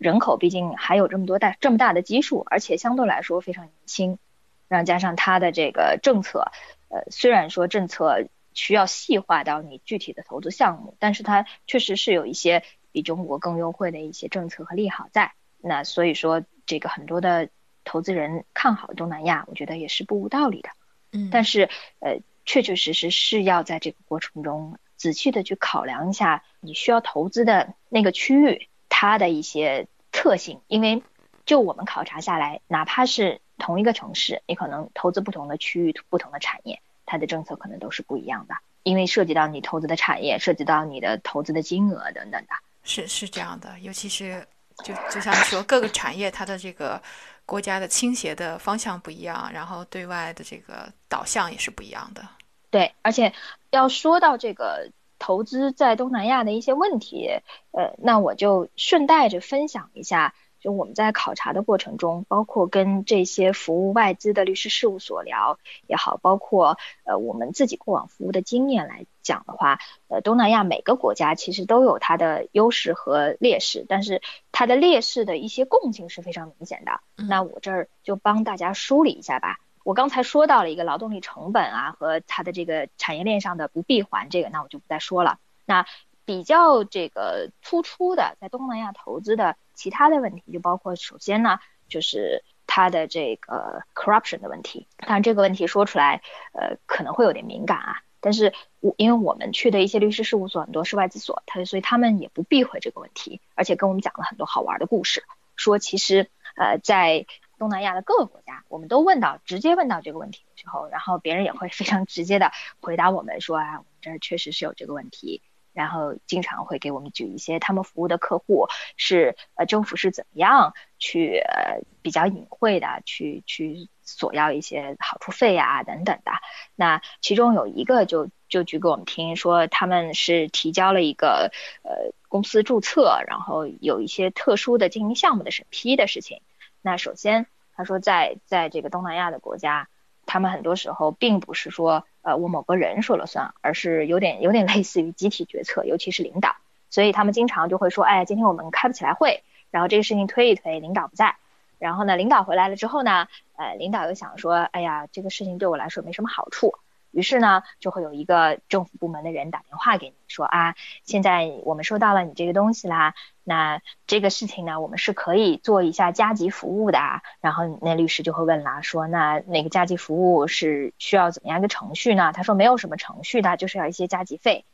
人口毕竟还有这么多大这么大的基数，而且相对来说非常年轻，然后加上它的这个政策，呃，虽然说政策需要细化到你具体的投资项目，但是它确实是有一些比中国更优惠的一些政策和利好在。那所以说，这个很多的投资人看好东南亚，我觉得也是不无道理的。嗯，但是呃。确确实实是要在这个过程中仔细的去考量一下你需要投资的那个区域它的一些特性，因为就我们考察下来，哪怕是同一个城市，你可能投资不同的区域、不同的产业，它的政策可能都是不一样的，因为涉及到你投资的产业，涉及到你的投资的金额等等的。是是这样的，尤其是就就像说各个产业它的这个。国家的倾斜的方向不一样，然后对外的这个导向也是不一样的。对，而且要说到这个投资在东南亚的一些问题，呃，那我就顺带着分享一下。就我们在考察的过程中，包括跟这些服务外资的律师事务所聊也好，包括呃我们自己过往服务的经验来讲的话，呃东南亚每个国家其实都有它的优势和劣势，但是它的劣势的一些共性是非常明显的。那我这儿就帮大家梳理一下吧。我刚才说到了一个劳动力成本啊和它的这个产业链上的不闭环，这个那我就不再说了。那比较这个突出的在东南亚投资的其他的问题，就包括首先呢，就是它的这个 corruption 的问题。当然这个问题说出来，呃，可能会有点敏感啊。但是我因为我们去的一些律师事务所很多是外资所，他所以他们也不避讳这个问题，而且跟我们讲了很多好玩的故事，说其实呃在东南亚的各个国家，我们都问到直接问到这个问题的时候，然后别人也会非常直接的回答我们说啊，我们这儿确实是有这个问题。然后经常会给我们举一些他们服务的客户是呃政府是怎么样去呃比较隐晦的去去索要一些好处费啊等等的。那其中有一个就就举给我们听说他们是提交了一个呃公司注册，然后有一些特殊的经营项目的审批的事情。那首先他说在在这个东南亚的国家。他们很多时候并不是说，呃，我某个人说了算，而是有点有点类似于集体决策，尤其是领导。所以他们经常就会说，哎，今天我们开不起来会，然后这个事情推一推，领导不在。然后呢，领导回来了之后呢，呃，领导又想说，哎呀，这个事情对我来说没什么好处。于是呢，就会有一个政府部门的人打电话给你说啊，现在我们收到了你这个东西啦，那这个事情呢，我们是可以做一下加急服务的。然后那律师就会问啦，说那那个加急服务是需要怎么样一个程序呢？他说没有什么程序的，就是要一些加急费。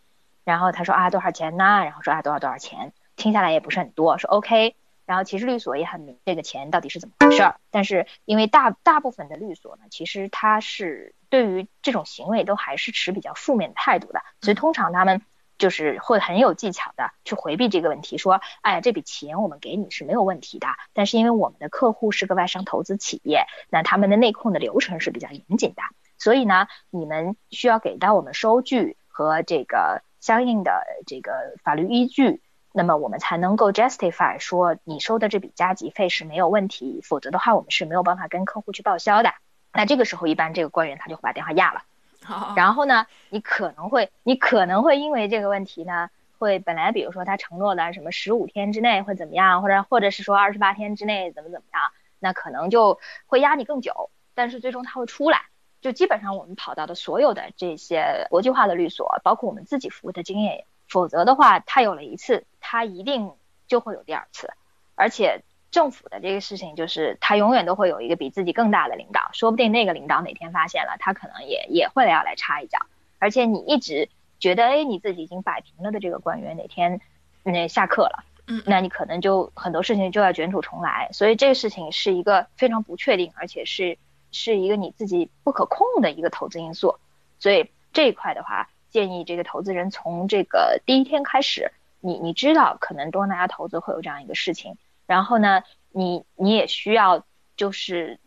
然后他说啊多少钱呢？然后说啊多少多少钱，听下来也不是很多，说 OK。然后其实律所也很明这个钱到底是怎么回事儿，但是因为大大部分的律所呢，其实他是对于这种行为都还是持比较负面的态度的，所以通常他们就是会很有技巧的去回避这个问题，说，哎，这笔钱我们给你是没有问题的，但是因为我们的客户是个外商投资企业，那他们的内控的流程是比较严谨的，所以呢，你们需要给到我们收据和这个相应的这个法律依据。那么我们才能够 justify 说你收的这笔加急费是没有问题，否则的话我们是没有办法跟客户去报销的。那这个时候一般这个官员他就会把电话压了。<laughs> 然后呢，你可能会你可能会因为这个问题呢，会本来比如说他承诺的什么十五天之内会怎么样，或者或者是说二十八天之内怎么怎么样，那可能就会压你更久。但是最终他会出来。就基本上我们跑到的所有的这些国际化的律所，包括我们自己服务的经验。否则的话，他有了一次，他一定就会有第二次。而且政府的这个事情，就是他永远都会有一个比自己更大的领导，说不定那个领导哪天发现了，他可能也也会要来插一脚。而且你一直觉得，哎，你自己已经摆平了的这个官员，哪天那下课了，嗯，那你可能就很多事情就要卷土重来。所以这个事情是一个非常不确定，而且是是一个你自己不可控的一个投资因素。所以这一块的话。建议这个投资人从这个第一天开始，你你知道可能东南亚投资会有这样一个事情，然后呢，你你也需要就是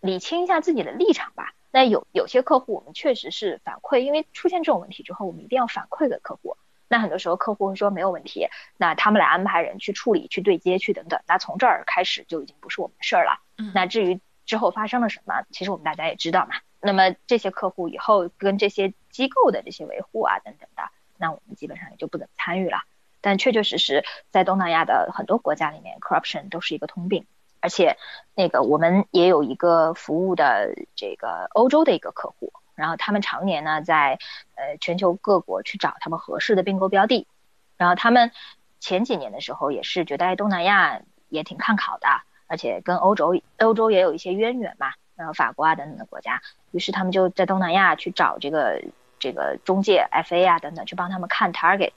理清一下自己的立场吧。那有有些客户我们确实是反馈，因为出现这种问题之后，我们一定要反馈给客户。那很多时候客户会说没有问题，那他们来安排人去处理、去对接、去等等。那从这儿开始就已经不是我们的事儿了。嗯，那至于之后发生了什么，其实我们大家也知道嘛。那么这些客户以后跟这些机构的这些维护啊等等的，那我们基本上也就不怎么参与了。但确确实实在东南亚的很多国家里面，corruption 都是一个通病。而且那个我们也有一个服务的这个欧洲的一个客户。然后他们常年呢在呃全球各国去找他们合适的并购标的，然后他们前几年的时候也是觉得东南亚也挺看好的，而且跟欧洲欧洲也有一些渊源嘛，然后法国啊等等的国家，于是他们就在东南亚去找这个这个中介 FA 啊等等去帮他们看 target，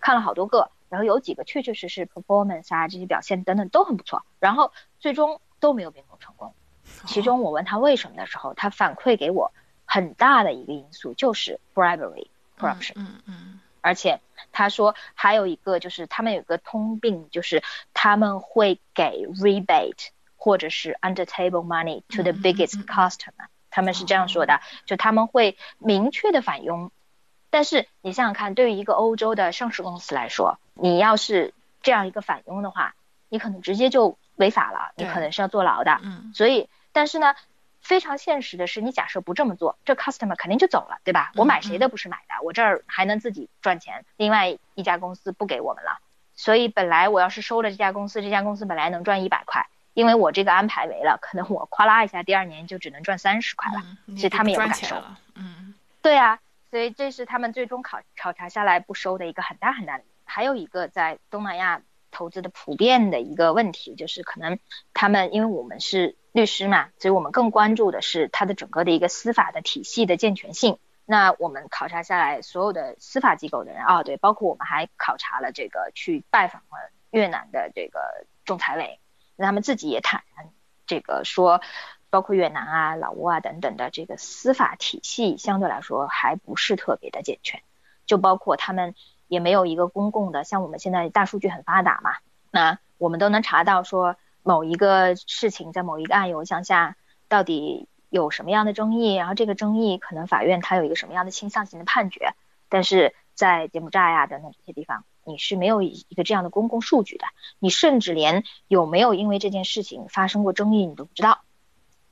看了好多个，然后有几个确确实实 performance 啊这些表现等等都很不错，然后最终都没有并购成功，其中我问他为什么的时候，他反馈给我。很大的一个因素就是 bribery corruption，嗯嗯，而且他说还有一个就是他们有个通病，就是他们会给 rebate 或者是 under table money to the biggest customer，他们是这样说的，就他们会明确的反佣。但是你想想看，对于一个欧洲的上市公司来说，你要是这样一个反佣的话，你可能直接就违法了，你可能是要坐牢的。嗯，所以但是呢。非常现实的是，你假设不这么做，这 customer 肯定就走了，对吧？我买谁的不是买的，我这儿还能自己赚钱。另外一家公司不给我们了，所以本来我要是收了这家公司，这家公司本来能赚一百块，因为我这个安排没了，可能我夸啦一下，第二年就只能赚三十块了，所以他们也不敢收。嗯，对啊，所以这是他们最终考考察下来不收的一个很大很大的。还有一个在东南亚投资的普遍的一个问题，就是可能他们因为我们是。律师嘛，所以我们更关注的是它的整个的一个司法的体系的健全性。那我们考察下来，所有的司法机构的人啊，对，包括我们还考察了这个去拜访了越南的这个仲裁委，那他们自己也坦然这个说，包括越南啊、老挝啊等等的这个司法体系相对来说还不是特别的健全，就包括他们也没有一个公共的，像我们现在大数据很发达嘛，那我们都能查到说。某一个事情在某一个案由向下，到底有什么样的争议？然后这个争议可能法院它有一个什么样的倾向性的判决？但是在柬埔寨呀等等这些地方，你是没有一个这样的公共数据的，你甚至连有没有因为这件事情发生过争议你都不知道。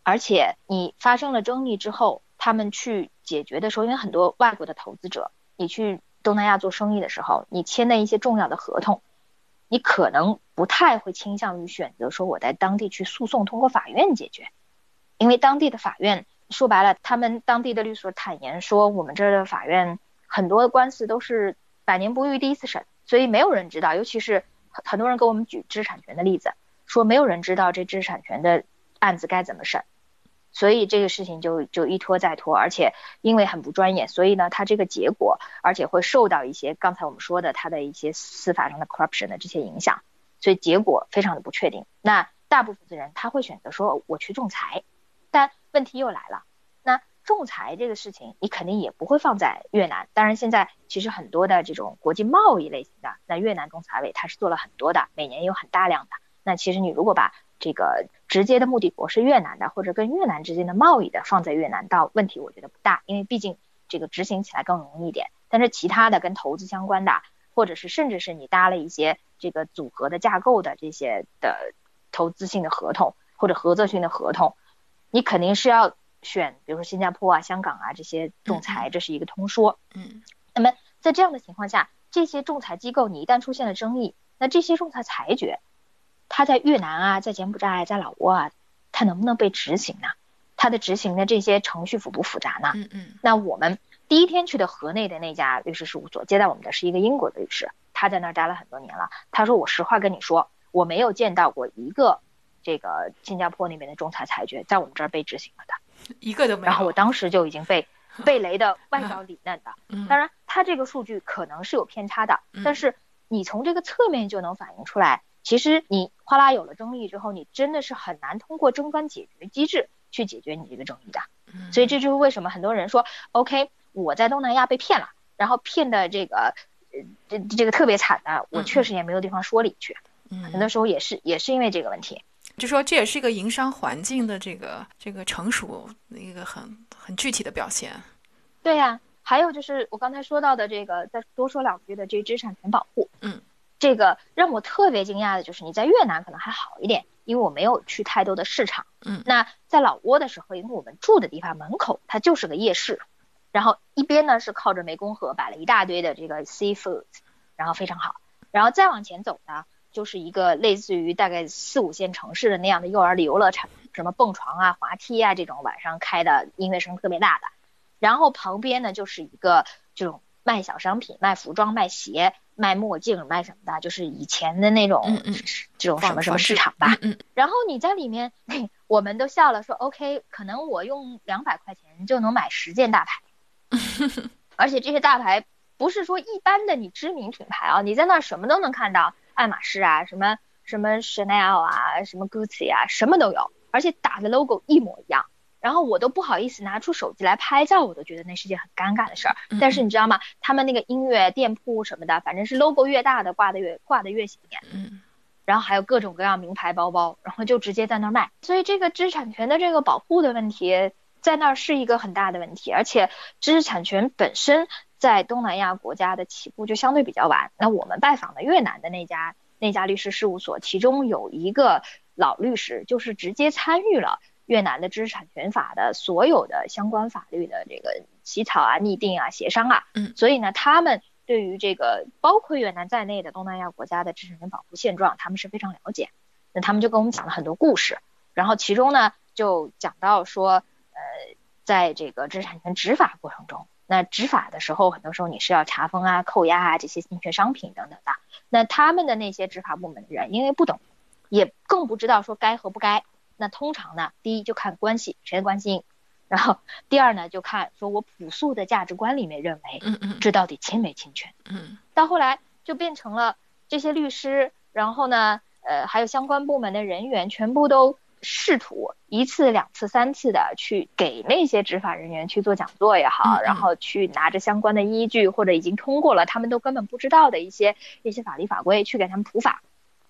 而且你发生了争议之后，他们去解决的时候，因为很多外国的投资者，你去东南亚做生意的时候，你签的一些重要的合同。你可能不太会倾向于选择说我在当地去诉讼，通过法院解决，因为当地的法院说白了，他们当地的律所坦言说，我们这儿的法院很多的官司都是百年不遇第一次审，所以没有人知道，尤其是很多人给我们举知识产权的例子，说没有人知道这知识产权的案子该怎么审。所以这个事情就就一拖再拖，而且因为很不专业，所以呢，它这个结果，而且会受到一些刚才我们说的它的一些司法上的 corruption 的这些影响，所以结果非常的不确定。那大部分的人他会选择说我去仲裁，但问题又来了，仲裁这个事情你肯定也不会放在越南。当然现在其实很多的这种国际贸易类型的，那越南仲裁委他是做了很多的，每年有很大量的。那其实你如果把这个直接的目的国是越南的，或者跟越南之间的贸易的放在越南，倒问题我觉得不大，因为毕竟这个执行起来更容易一点。但是其他的跟投资相关的，或者是甚至是你搭了一些这个组合的架构的这些的投资性的合同或者合作性的合同，你肯定是要选，比如说新加坡啊、香港啊这些仲裁，这是一个通说。嗯。那么在这样的情况下，这些仲裁机构你一旦出现了争议，那这些仲裁裁决。它在越南啊，在柬埔寨，在老挝啊，它能不能被执行呢？它的执行的这些程序复不复杂呢？嗯嗯。那我们第一天去的河内的那家律师事务所接待我们的是一个英国的律师，他在那儿待了很多年了。他说：“我实话跟你说，我没有见到过一个这个新加坡那边的仲裁裁决在我们这儿被执行了的，<laughs> 一个都没有。”然后我当时就已经被 <laughs> 被雷的外焦里嫩的。<laughs> 当然，他这个数据可能是有偏差的，但是你从这个侧面就能反映出来。其实你哗啦有了争议之后，你真的是很难通过争端解决机制去解决你这个争议的。所以这就是为什么很多人说，OK，我在东南亚被骗了，然后骗的这个这这个特别惨的，我确实也没有地方说理去。嗯，很多时候也是也是因为这个问题。就说这也是一个营商环境的这个这个成熟一个很很具体的表现。对呀，还有就是我刚才说到的这个，再多说两句的这知识产权保护。嗯，这个让我特别惊讶的就是你在越南可能还好一点，因为我没有去太多的市场。嗯，那在老挝的时候，因为我们住的地方门口它就是个夜市，然后一边呢是靠着湄公河摆了一大堆的这个 seafood，然后非常好，然后再往前走呢。就是一个类似于大概四五线城市的那样的幼儿游乐场，什么蹦床啊、滑梯啊这种晚上开的，音乐声特别大的。然后旁边呢就是一个这种卖小商品、卖服装、卖鞋、卖墨镜、卖什么的，就是以前的那种这种什么什么市场吧。然后你在里面，<laughs> 我们都笑了，说 OK，可能我用两百块钱就能买十件大牌，<laughs> 而且这些大牌不是说一般的你知名品牌啊，你在那儿什么都能看到。爱马仕啊，什么什么 Chanel 啊，什么 Gucci 啊，什么都有，而且打的 logo 一模一样。然后我都不好意思拿出手机来拍照，我都觉得那是件很尴尬的事儿。但是你知道吗？他们那个音乐店铺什么的，反正是 logo 越大的挂的越挂的越显眼。嗯。然后还有各种各样名牌包包，然后就直接在那儿卖。所以这个知识产权的这个保护的问题，在那儿是一个很大的问题。而且知识产权本身。在东南亚国家的起步就相对比较晚。那我们拜访的越南的那家那家律师事务所，其中有一个老律师，就是直接参与了越南的知识产权法的所有的相关法律的这个起草啊、拟定啊、协商啊。嗯。所以呢，他们对于这个包括越南在内的东南亚国家的知识产权保护现状，他们是非常了解。那他们就跟我们讲了很多故事，然后其中呢就讲到说，呃，在这个知识产权执法过程中。那执法的时候，很多时候你是要查封啊、扣押啊这些侵权商品等等的。那他们的那些执法部门的人，因为不懂，也更不知道说该和不该。那通常呢，第一就看关系，谁的关系；然后第二呢，就看说我朴素的价值观里面认为，嗯嗯，这到底侵没侵权？嗯。到后来就变成了这些律师，然后呢，呃，还有相关部门的人员，全部都。试图一次、两次、三次的去给那些执法人员去做讲座也好，然后去拿着相关的依据或者已经通过了他们都根本不知道的一些一些法律法规去给他们普法。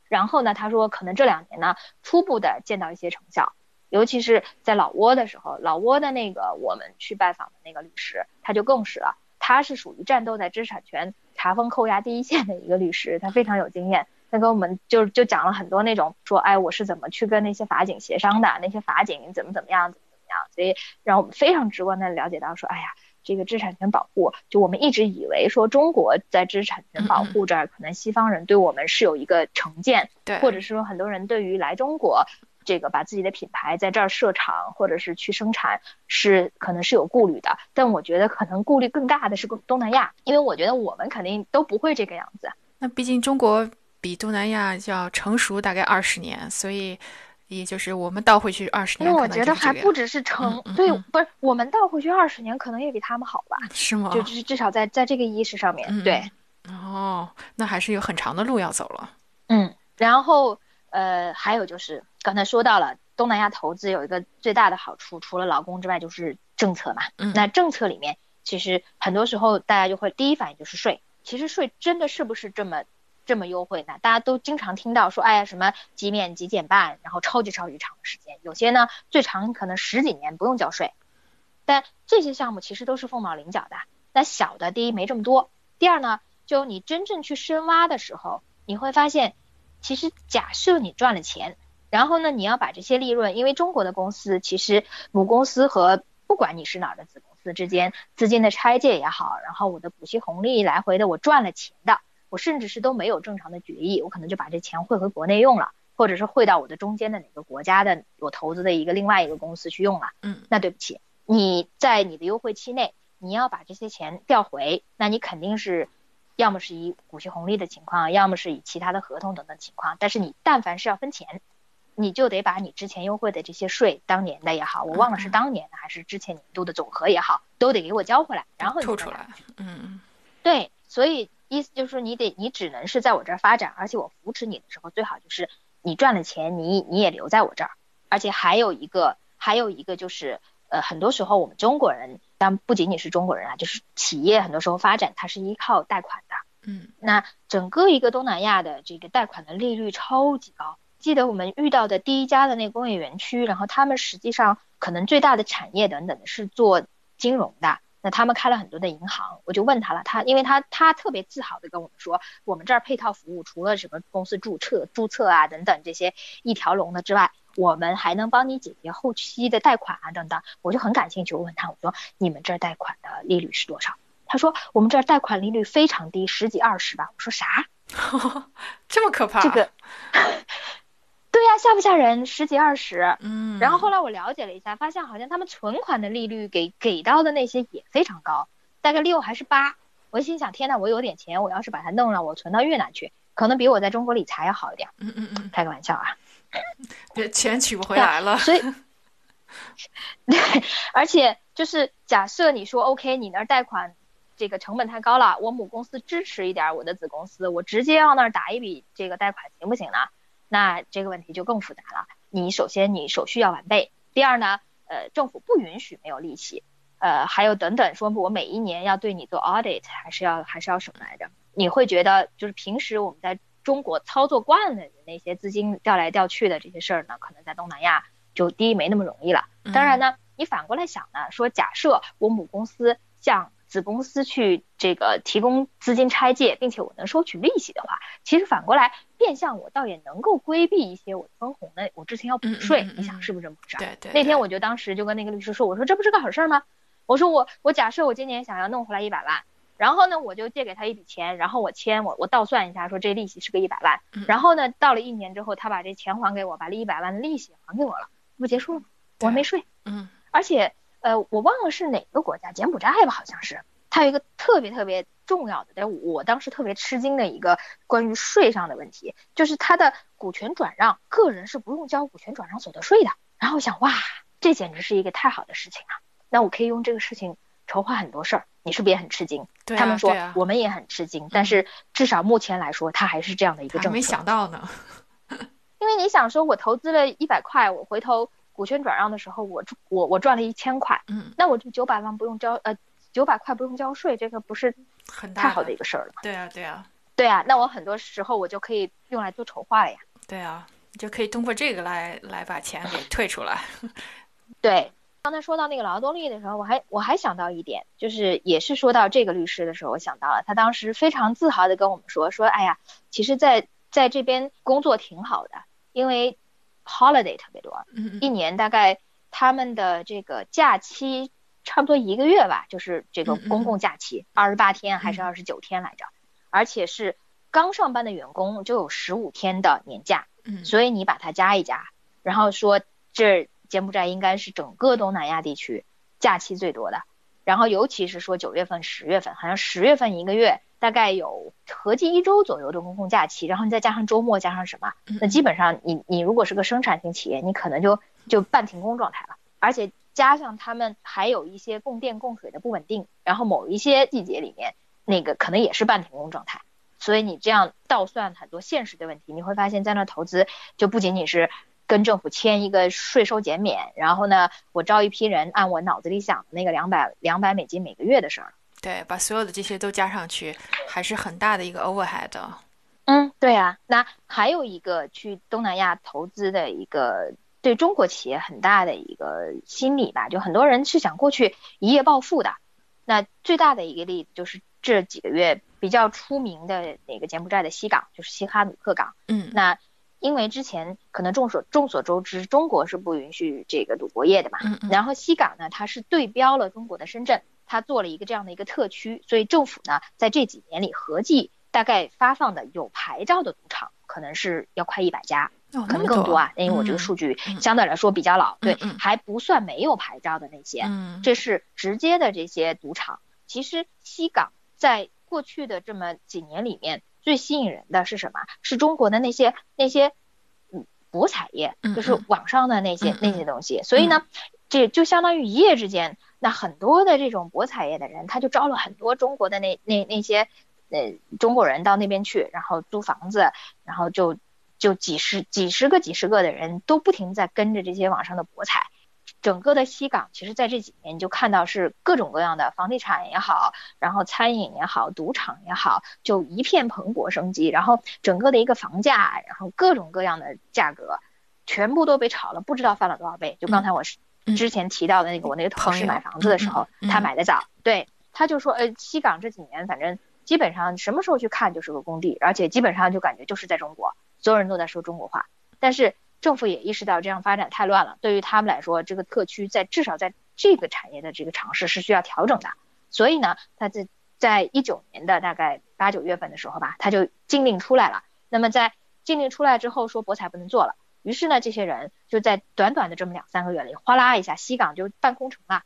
然后呢，他说可能这两年呢初步的见到一些成效，尤其是在老挝的时候，老挝的那个我们去拜访的那个律师他就更是了，他是属于战斗在知识产权查封扣押第一线的一个律师，他非常有经验。他跟我们就就讲了很多那种说，哎，我是怎么去跟那些法警协商的，那些法警怎么怎么样，怎么怎么样，所以让我们非常直观的了解到说，哎呀，这个知识产权保护，就我们一直以为说中国在知识产权保护这儿，可能西方人对我们是有一个成见，对，或者是说很多人对于来中国这个把自己的品牌在这儿设厂或者是去生产是可能是有顾虑的，但我觉得可能顾虑更大的是东南亚，因为我觉得我们肯定都不会这个样子。那毕竟中国。比东南亚要成熟大概二十年，所以也就是我们倒回去二十年，因为我觉得还不只是成，对，不是我们倒回去二十年，可能也比他们好吧？<laughs> 是吗？就至至少在在这个意识上面，对。哦，那还是有很长的路要走了。嗯，然后呃，还有就是刚才说到了东南亚投资有一个最大的好处，除了劳工之外，就是政策嘛。嗯。那政策里面，其实很多时候大家就会第一反应就是税。其实税真的是不是这么？这么优惠呢？大家都经常听到说，哎呀，什么几免几减半，然后超级超级长的时间，有些呢最长可能十几年不用交税。但这些项目其实都是凤毛麟角的。那小的，第一没这么多，第二呢，就你真正去深挖的时候，你会发现，其实假设你赚了钱，然后呢，你要把这些利润，因为中国的公司其实母公司和不管你是哪儿的子公司之间资金的拆借也好，然后我的股息红利来回的，我赚了钱的。我甚至是都没有正常的决议，我可能就把这钱汇回国内用了，或者是汇到我的中间的哪个国家的我投资的一个另外一个公司去用了。嗯，那对不起，你在你的优惠期内，你要把这些钱调回，那你肯定是要么是以股息红利的情况，要么是以其他的合同等等情况。但是你但凡是要分钱，你就得把你之前优惠的这些税，当年的也好，我忘了是当年的还是之前年度的总和也好，都得给我交回来，然后你出来。嗯，对，所以。意思就是说，你得，你只能是在我这儿发展，而且我扶持你的时候，最好就是你赚了钱，你你也留在我这儿。而且还有一个，还有一个就是，呃，很多时候我们中国人但不仅仅是中国人啊，就是企业很多时候发展它是依靠贷款的。嗯，那整个一个东南亚的这个贷款的利率超级高。记得我们遇到的第一家的那个工业园区，然后他们实际上可能最大的产业等等的是做金融的。那他们开了很多的银行，我就问他了，他因为他他特别自豪的跟我们说，我们这儿配套服务除了什么公司注册注册啊等等这些一条龙的之外，我们还能帮你解决后期的贷款啊等等。我就很感兴趣，我问他，我说你们这儿贷款的利率是多少？他说我们这儿贷款利率非常低，十几二十吧。我说啥？<laughs> 这么可怕？这个。<laughs> 吓不吓人？十几二十，嗯，然后后来我了解了一下，发现好像他们存款的利率给给到的那些也非常高，大概六还是八。我心想，天呐，我有点钱，我要是把它弄了，我存到越南去，可能比我在中国理财要好一点。嗯嗯嗯，开个玩笑啊，这钱取不回来了。所以，<laughs> 对，而且就是假设你说 OK，你那儿贷款这个成本太高了，我母公司支持一点我的子公司，我直接要那儿打一笔这个贷款行不行呢？那这个问题就更复杂了。你首先你手续要完备，第二呢，呃，政府不允许没有利息，呃，还有等等，说我每一年要对你做 audit，还是要还是要什么来着？你会觉得就是平时我们在中国操作惯了的那些资金调来调去的这些事儿呢，可能在东南亚就第一没那么容易了。当然呢，你反过来想呢，说假设我母公司向子公司去这个提供资金拆借，并且我能收取利息的话，其实反过来变相我倒也能够规避一些我分红的，我之前要补税，你想是不是这么回事？对对。那天我就当时就跟那个律师说，我说这不是个好事吗？我说我我假设我今年想要弄回来一百万，然后呢我就借给他一笔钱，然后我签我我倒算一下，说这利息是个一百万，然后呢到了一年之后他把这钱还给我，把这一百万的利息还给我了，不结束了吗？我还没税。嗯。而且。呃，我忘了是哪个国家，柬埔寨吧，好像是。它有一个特别特别重要的，但是我当时特别吃惊的一个关于税上的问题，就是它的股权转让，个人是不用交股权转让所得税的。然后我想，哇，这简直是一个太好的事情啊！那我可以用这个事情筹划很多事儿。你是不是也很吃惊？对他们说我们也很吃惊，但是至少目前来说，它还是这样的一个政策。没想到呢，<laughs> 因为你想说，我投资了一百块，我回头。股权转让的时候，我我我赚了一千块，嗯，那我这九百万不用交，呃，九百块不用交税，这个不是很太好的一个事儿了吗？对啊，对啊，对啊，那我很多时候我就可以用来做筹划了呀。对啊，你就可以通过这个来来把钱给退出来。<laughs> 对，刚才说到那个劳动力的时候，我还我还想到一点，就是也是说到这个律师的时候，我想到了他当时非常自豪的跟我们说说，哎呀，其实在在这边工作挺好的，因为。Holiday 特别多，一年大概他们的这个假期差不多一个月吧，就是这个公共假期二十八天还是二十九天来着，而且是刚上班的员工就有十五天的年假，所以你把它加一加，然后说这柬埔寨应该是整个东南亚地区假期最多的，然后尤其是说九月份、十月份，好像十月份一个月。大概有合计一周左右的公共假期，然后你再加上周末，加上什么，那基本上你你如果是个生产型企业，你可能就就半停工状态了。而且加上他们还有一些供电供水的不稳定，然后某一些季节里面那个可能也是半停工状态。所以你这样倒算很多现实的问题，你会发现在那投资就不仅仅是跟政府签一个税收减免，然后呢我招一批人按我脑子里想的那个两百两百美金每个月的事儿。对，把所有的这些都加上去，还是很大的一个 overhead。嗯，对啊。那还有一个去东南亚投资的一个对中国企业很大的一个心理吧，就很多人是想过去一夜暴富的。那最大的一个例子就是这几个月比较出名的那个柬埔寨的西港，就是西哈努克港。嗯。那因为之前可能众所众所周知，中国是不允许这个赌博业的嘛。嗯嗯。然后西港呢，它是对标了中国的深圳。他做了一个这样的一个特区，所以政府呢，在这几年里合计大概发放的有牌照的赌场可能是要快一百家，可能更多啊，因为我这个数据相对来说比较老，对，还不算没有牌照的那些，这是直接的这些赌场。其实西港在过去的这么几年里面，最吸引人的是什么？是中国的那些那些嗯博彩业，就是网上的那些那些东西。所以呢，这就相当于一夜之间。那很多的这种博彩业的人，他就招了很多中国的那那那些呃中国人到那边去，然后租房子，然后就就几十几十个几十个的人都不停在跟着这些网上的博彩，整个的西港，其实在这几年你就看到是各种各样的房地产也好，然后餐饮也好，赌场也好，就一片蓬勃生机。然后整个的一个房价，然后各种各样的价格，全部都被炒了，不知道翻了多少倍。就刚才我是之前提到的那个，我那个同事买房子的时候，他买的早，对，他就说，呃，西港这几年反正基本上什么时候去看就是个工地，而且基本上就感觉就是在中国，所有人都在说中国话，但是。政府也意识到这样发展太乱了，对于他们来说，这个特区在至少在这个产业的这个尝试是需要调整的。所以呢，他在在一九年的大概八九月份的时候吧，他就禁令出来了。那么在禁令出来之后，说博彩不能做了。于是呢，这些人就在短短的这么两三个月里，哗啦一下，西港就半空城了。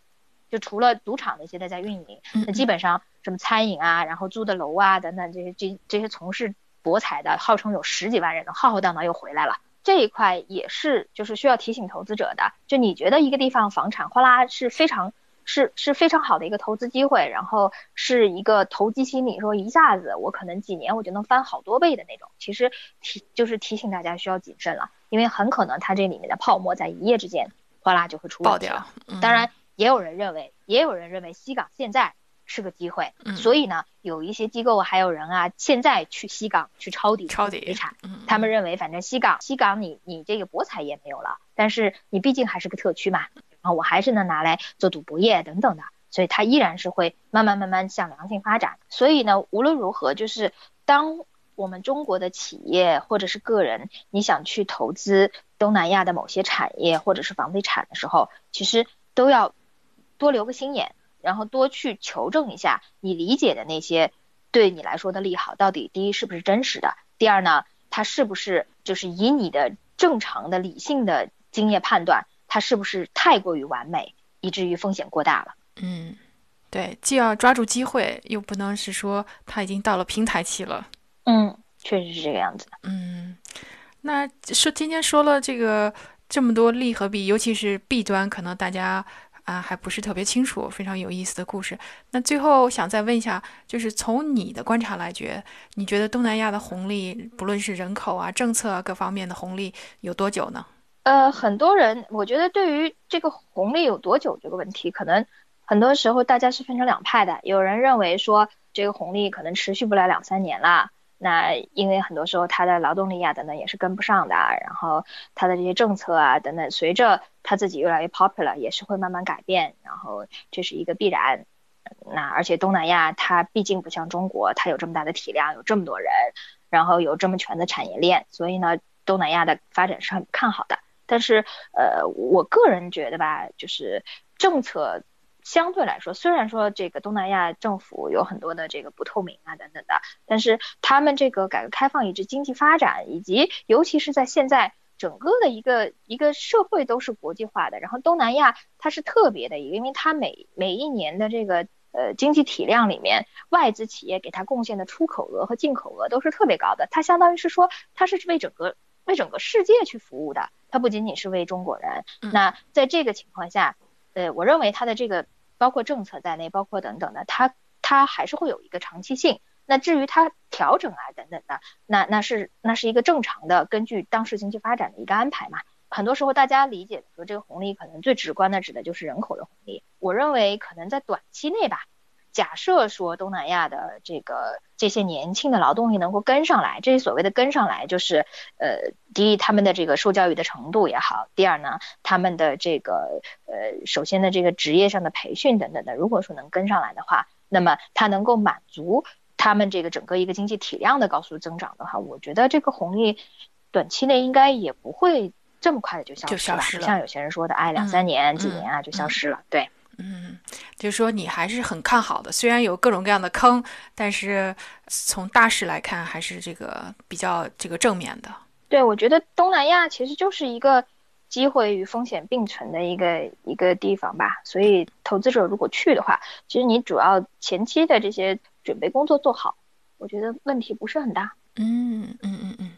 就除了赌场那些在在运营，那基本上什么餐饮啊，然后租的楼啊等等这些这这些从事博彩的，号称有十几万人的，浩浩荡荡又回来了。这一块也是，就是需要提醒投资者的。就你觉得一个地方房产哗啦是非常是是非常好的一个投资机会，然后是一个投机心理，说一下子我可能几年我就能翻好多倍的那种。其实提就是提醒大家需要谨慎了，因为很可能它这里面的泡沫在一夜之间哗啦就会出爆掉。当然，也有人认为，也有人认为西港现在。是个机会，所以呢，有一些机构还有人啊，现在去西港去抄底抄底地产，他们认为反正西港西港你你这个博彩业没有了，但是你毕竟还是个特区嘛，然后我还是能拿来做赌博业等等的，所以它依然是会慢慢慢慢向良性发展。所以呢，无论如何，就是当我们中国的企业或者是个人，你想去投资东南亚的某些产业或者是房地产的时候，其实都要多留个心眼。然后多去求证一下你理解的那些对你来说的利好，到底第一是不是真实的？第二呢，它是不是就是以你的正常的理性的经验判断，它是不是太过于完美，以至于风险过大了？嗯，对，既要抓住机会，又不能是说它已经到了平台期了。嗯，确实是这个样子。嗯，那说今天说了这个这么多利和弊，尤其是弊端，可能大家。啊，还不是特别清楚，非常有意思的故事。那最后想再问一下，就是从你的观察来觉，你觉得东南亚的红利，不论是人口啊、政策啊各方面的红利，有多久呢？呃，很多人，我觉得对于这个红利有多久这个问题，可能很多时候大家是分成两派的。有人认为说，这个红利可能持续不了两三年了。那因为很多时候它的劳动力啊等等也是跟不上的，然后它的这些政策啊等等，随着它自己越来越 popular，也是会慢慢改变，然后这是一个必然。那而且东南亚它毕竟不像中国，它有这么大的体量，有这么多人，然后有这么全的产业链，所以呢，东南亚的发展是很看好的。但是呃，我个人觉得吧，就是政策。相对来说，虽然说这个东南亚政府有很多的这个不透明啊等等的，但是他们这个改革开放以及经济发展，以及尤其是在现在整个的一个一个社会都是国际化的，然后东南亚它是特别的，因为它每每一年的这个呃经济体量里面，外资企业给它贡献的出口额和进口额都是特别高的，它相当于是说它是为整个为整个世界去服务的，它不仅仅是为中国人。那在这个情况下。呃，我认为它的这个包括政策在内，包括等等的，它它还是会有一个长期性。那至于它调整啊等等的，那那是那是一个正常的，根据当时经济发展的一个安排嘛。很多时候大家理解的说这个红利可能最直观的指的就是人口的红利。我认为可能在短期内吧。假设说东南亚的这个这些年轻的劳动力能够跟上来，这些所谓的跟上来就是，呃，第一他们的这个受教育的程度也好，第二呢他们的这个呃首先的这个职业上的培训等等的，如果说能跟上来的话，那么它能够满足他们这个整个一个经济体量的高速增长的话，我觉得这个红利短期内应该也不会这么快的就消失了，不像有些人说的，哎，两三年、几年啊就消失了，对。嗯，就是说你还是很看好的，虽然有各种各样的坑，但是从大势来看，还是这个比较这个正面的。对，我觉得东南亚其实就是一个机会与风险并存的一个一个地方吧。所以投资者如果去的话，其实你主要前期的这些准备工作做好，我觉得问题不是很大。嗯嗯嗯嗯，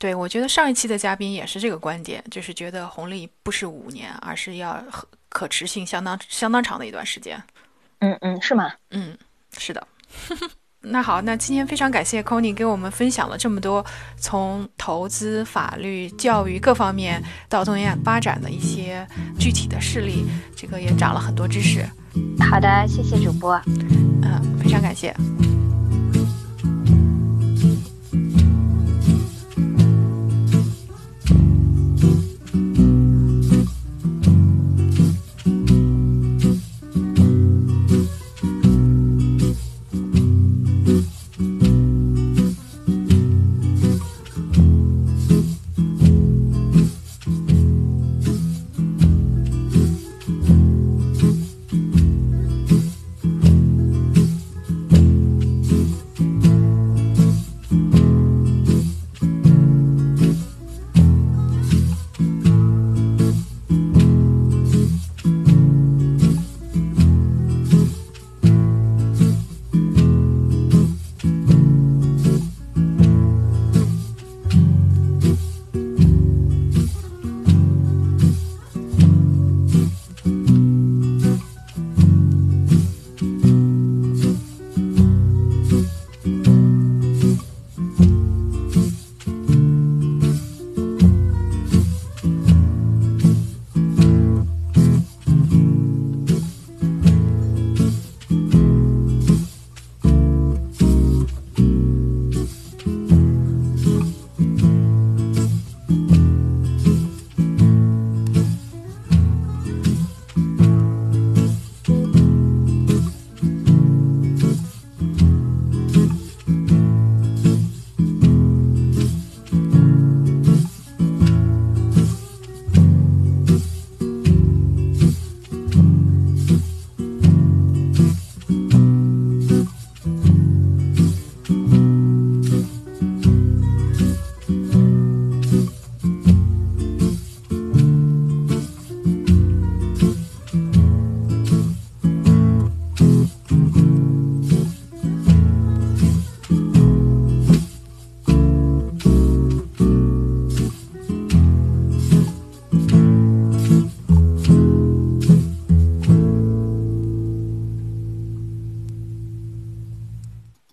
对，我觉得上一期的嘉宾也是这个观点，就是觉得红利不是五年，而是要。可持性相当相当长的一段时间，嗯嗯，是吗？嗯，是的。<laughs> 那好，那今天非常感谢 c o n y 给我们分享了这么多从投资、法律、教育各方面到东南亚发展的一些具体的事例，这个也长了很多知识。好的，谢谢主播。嗯，非常感谢。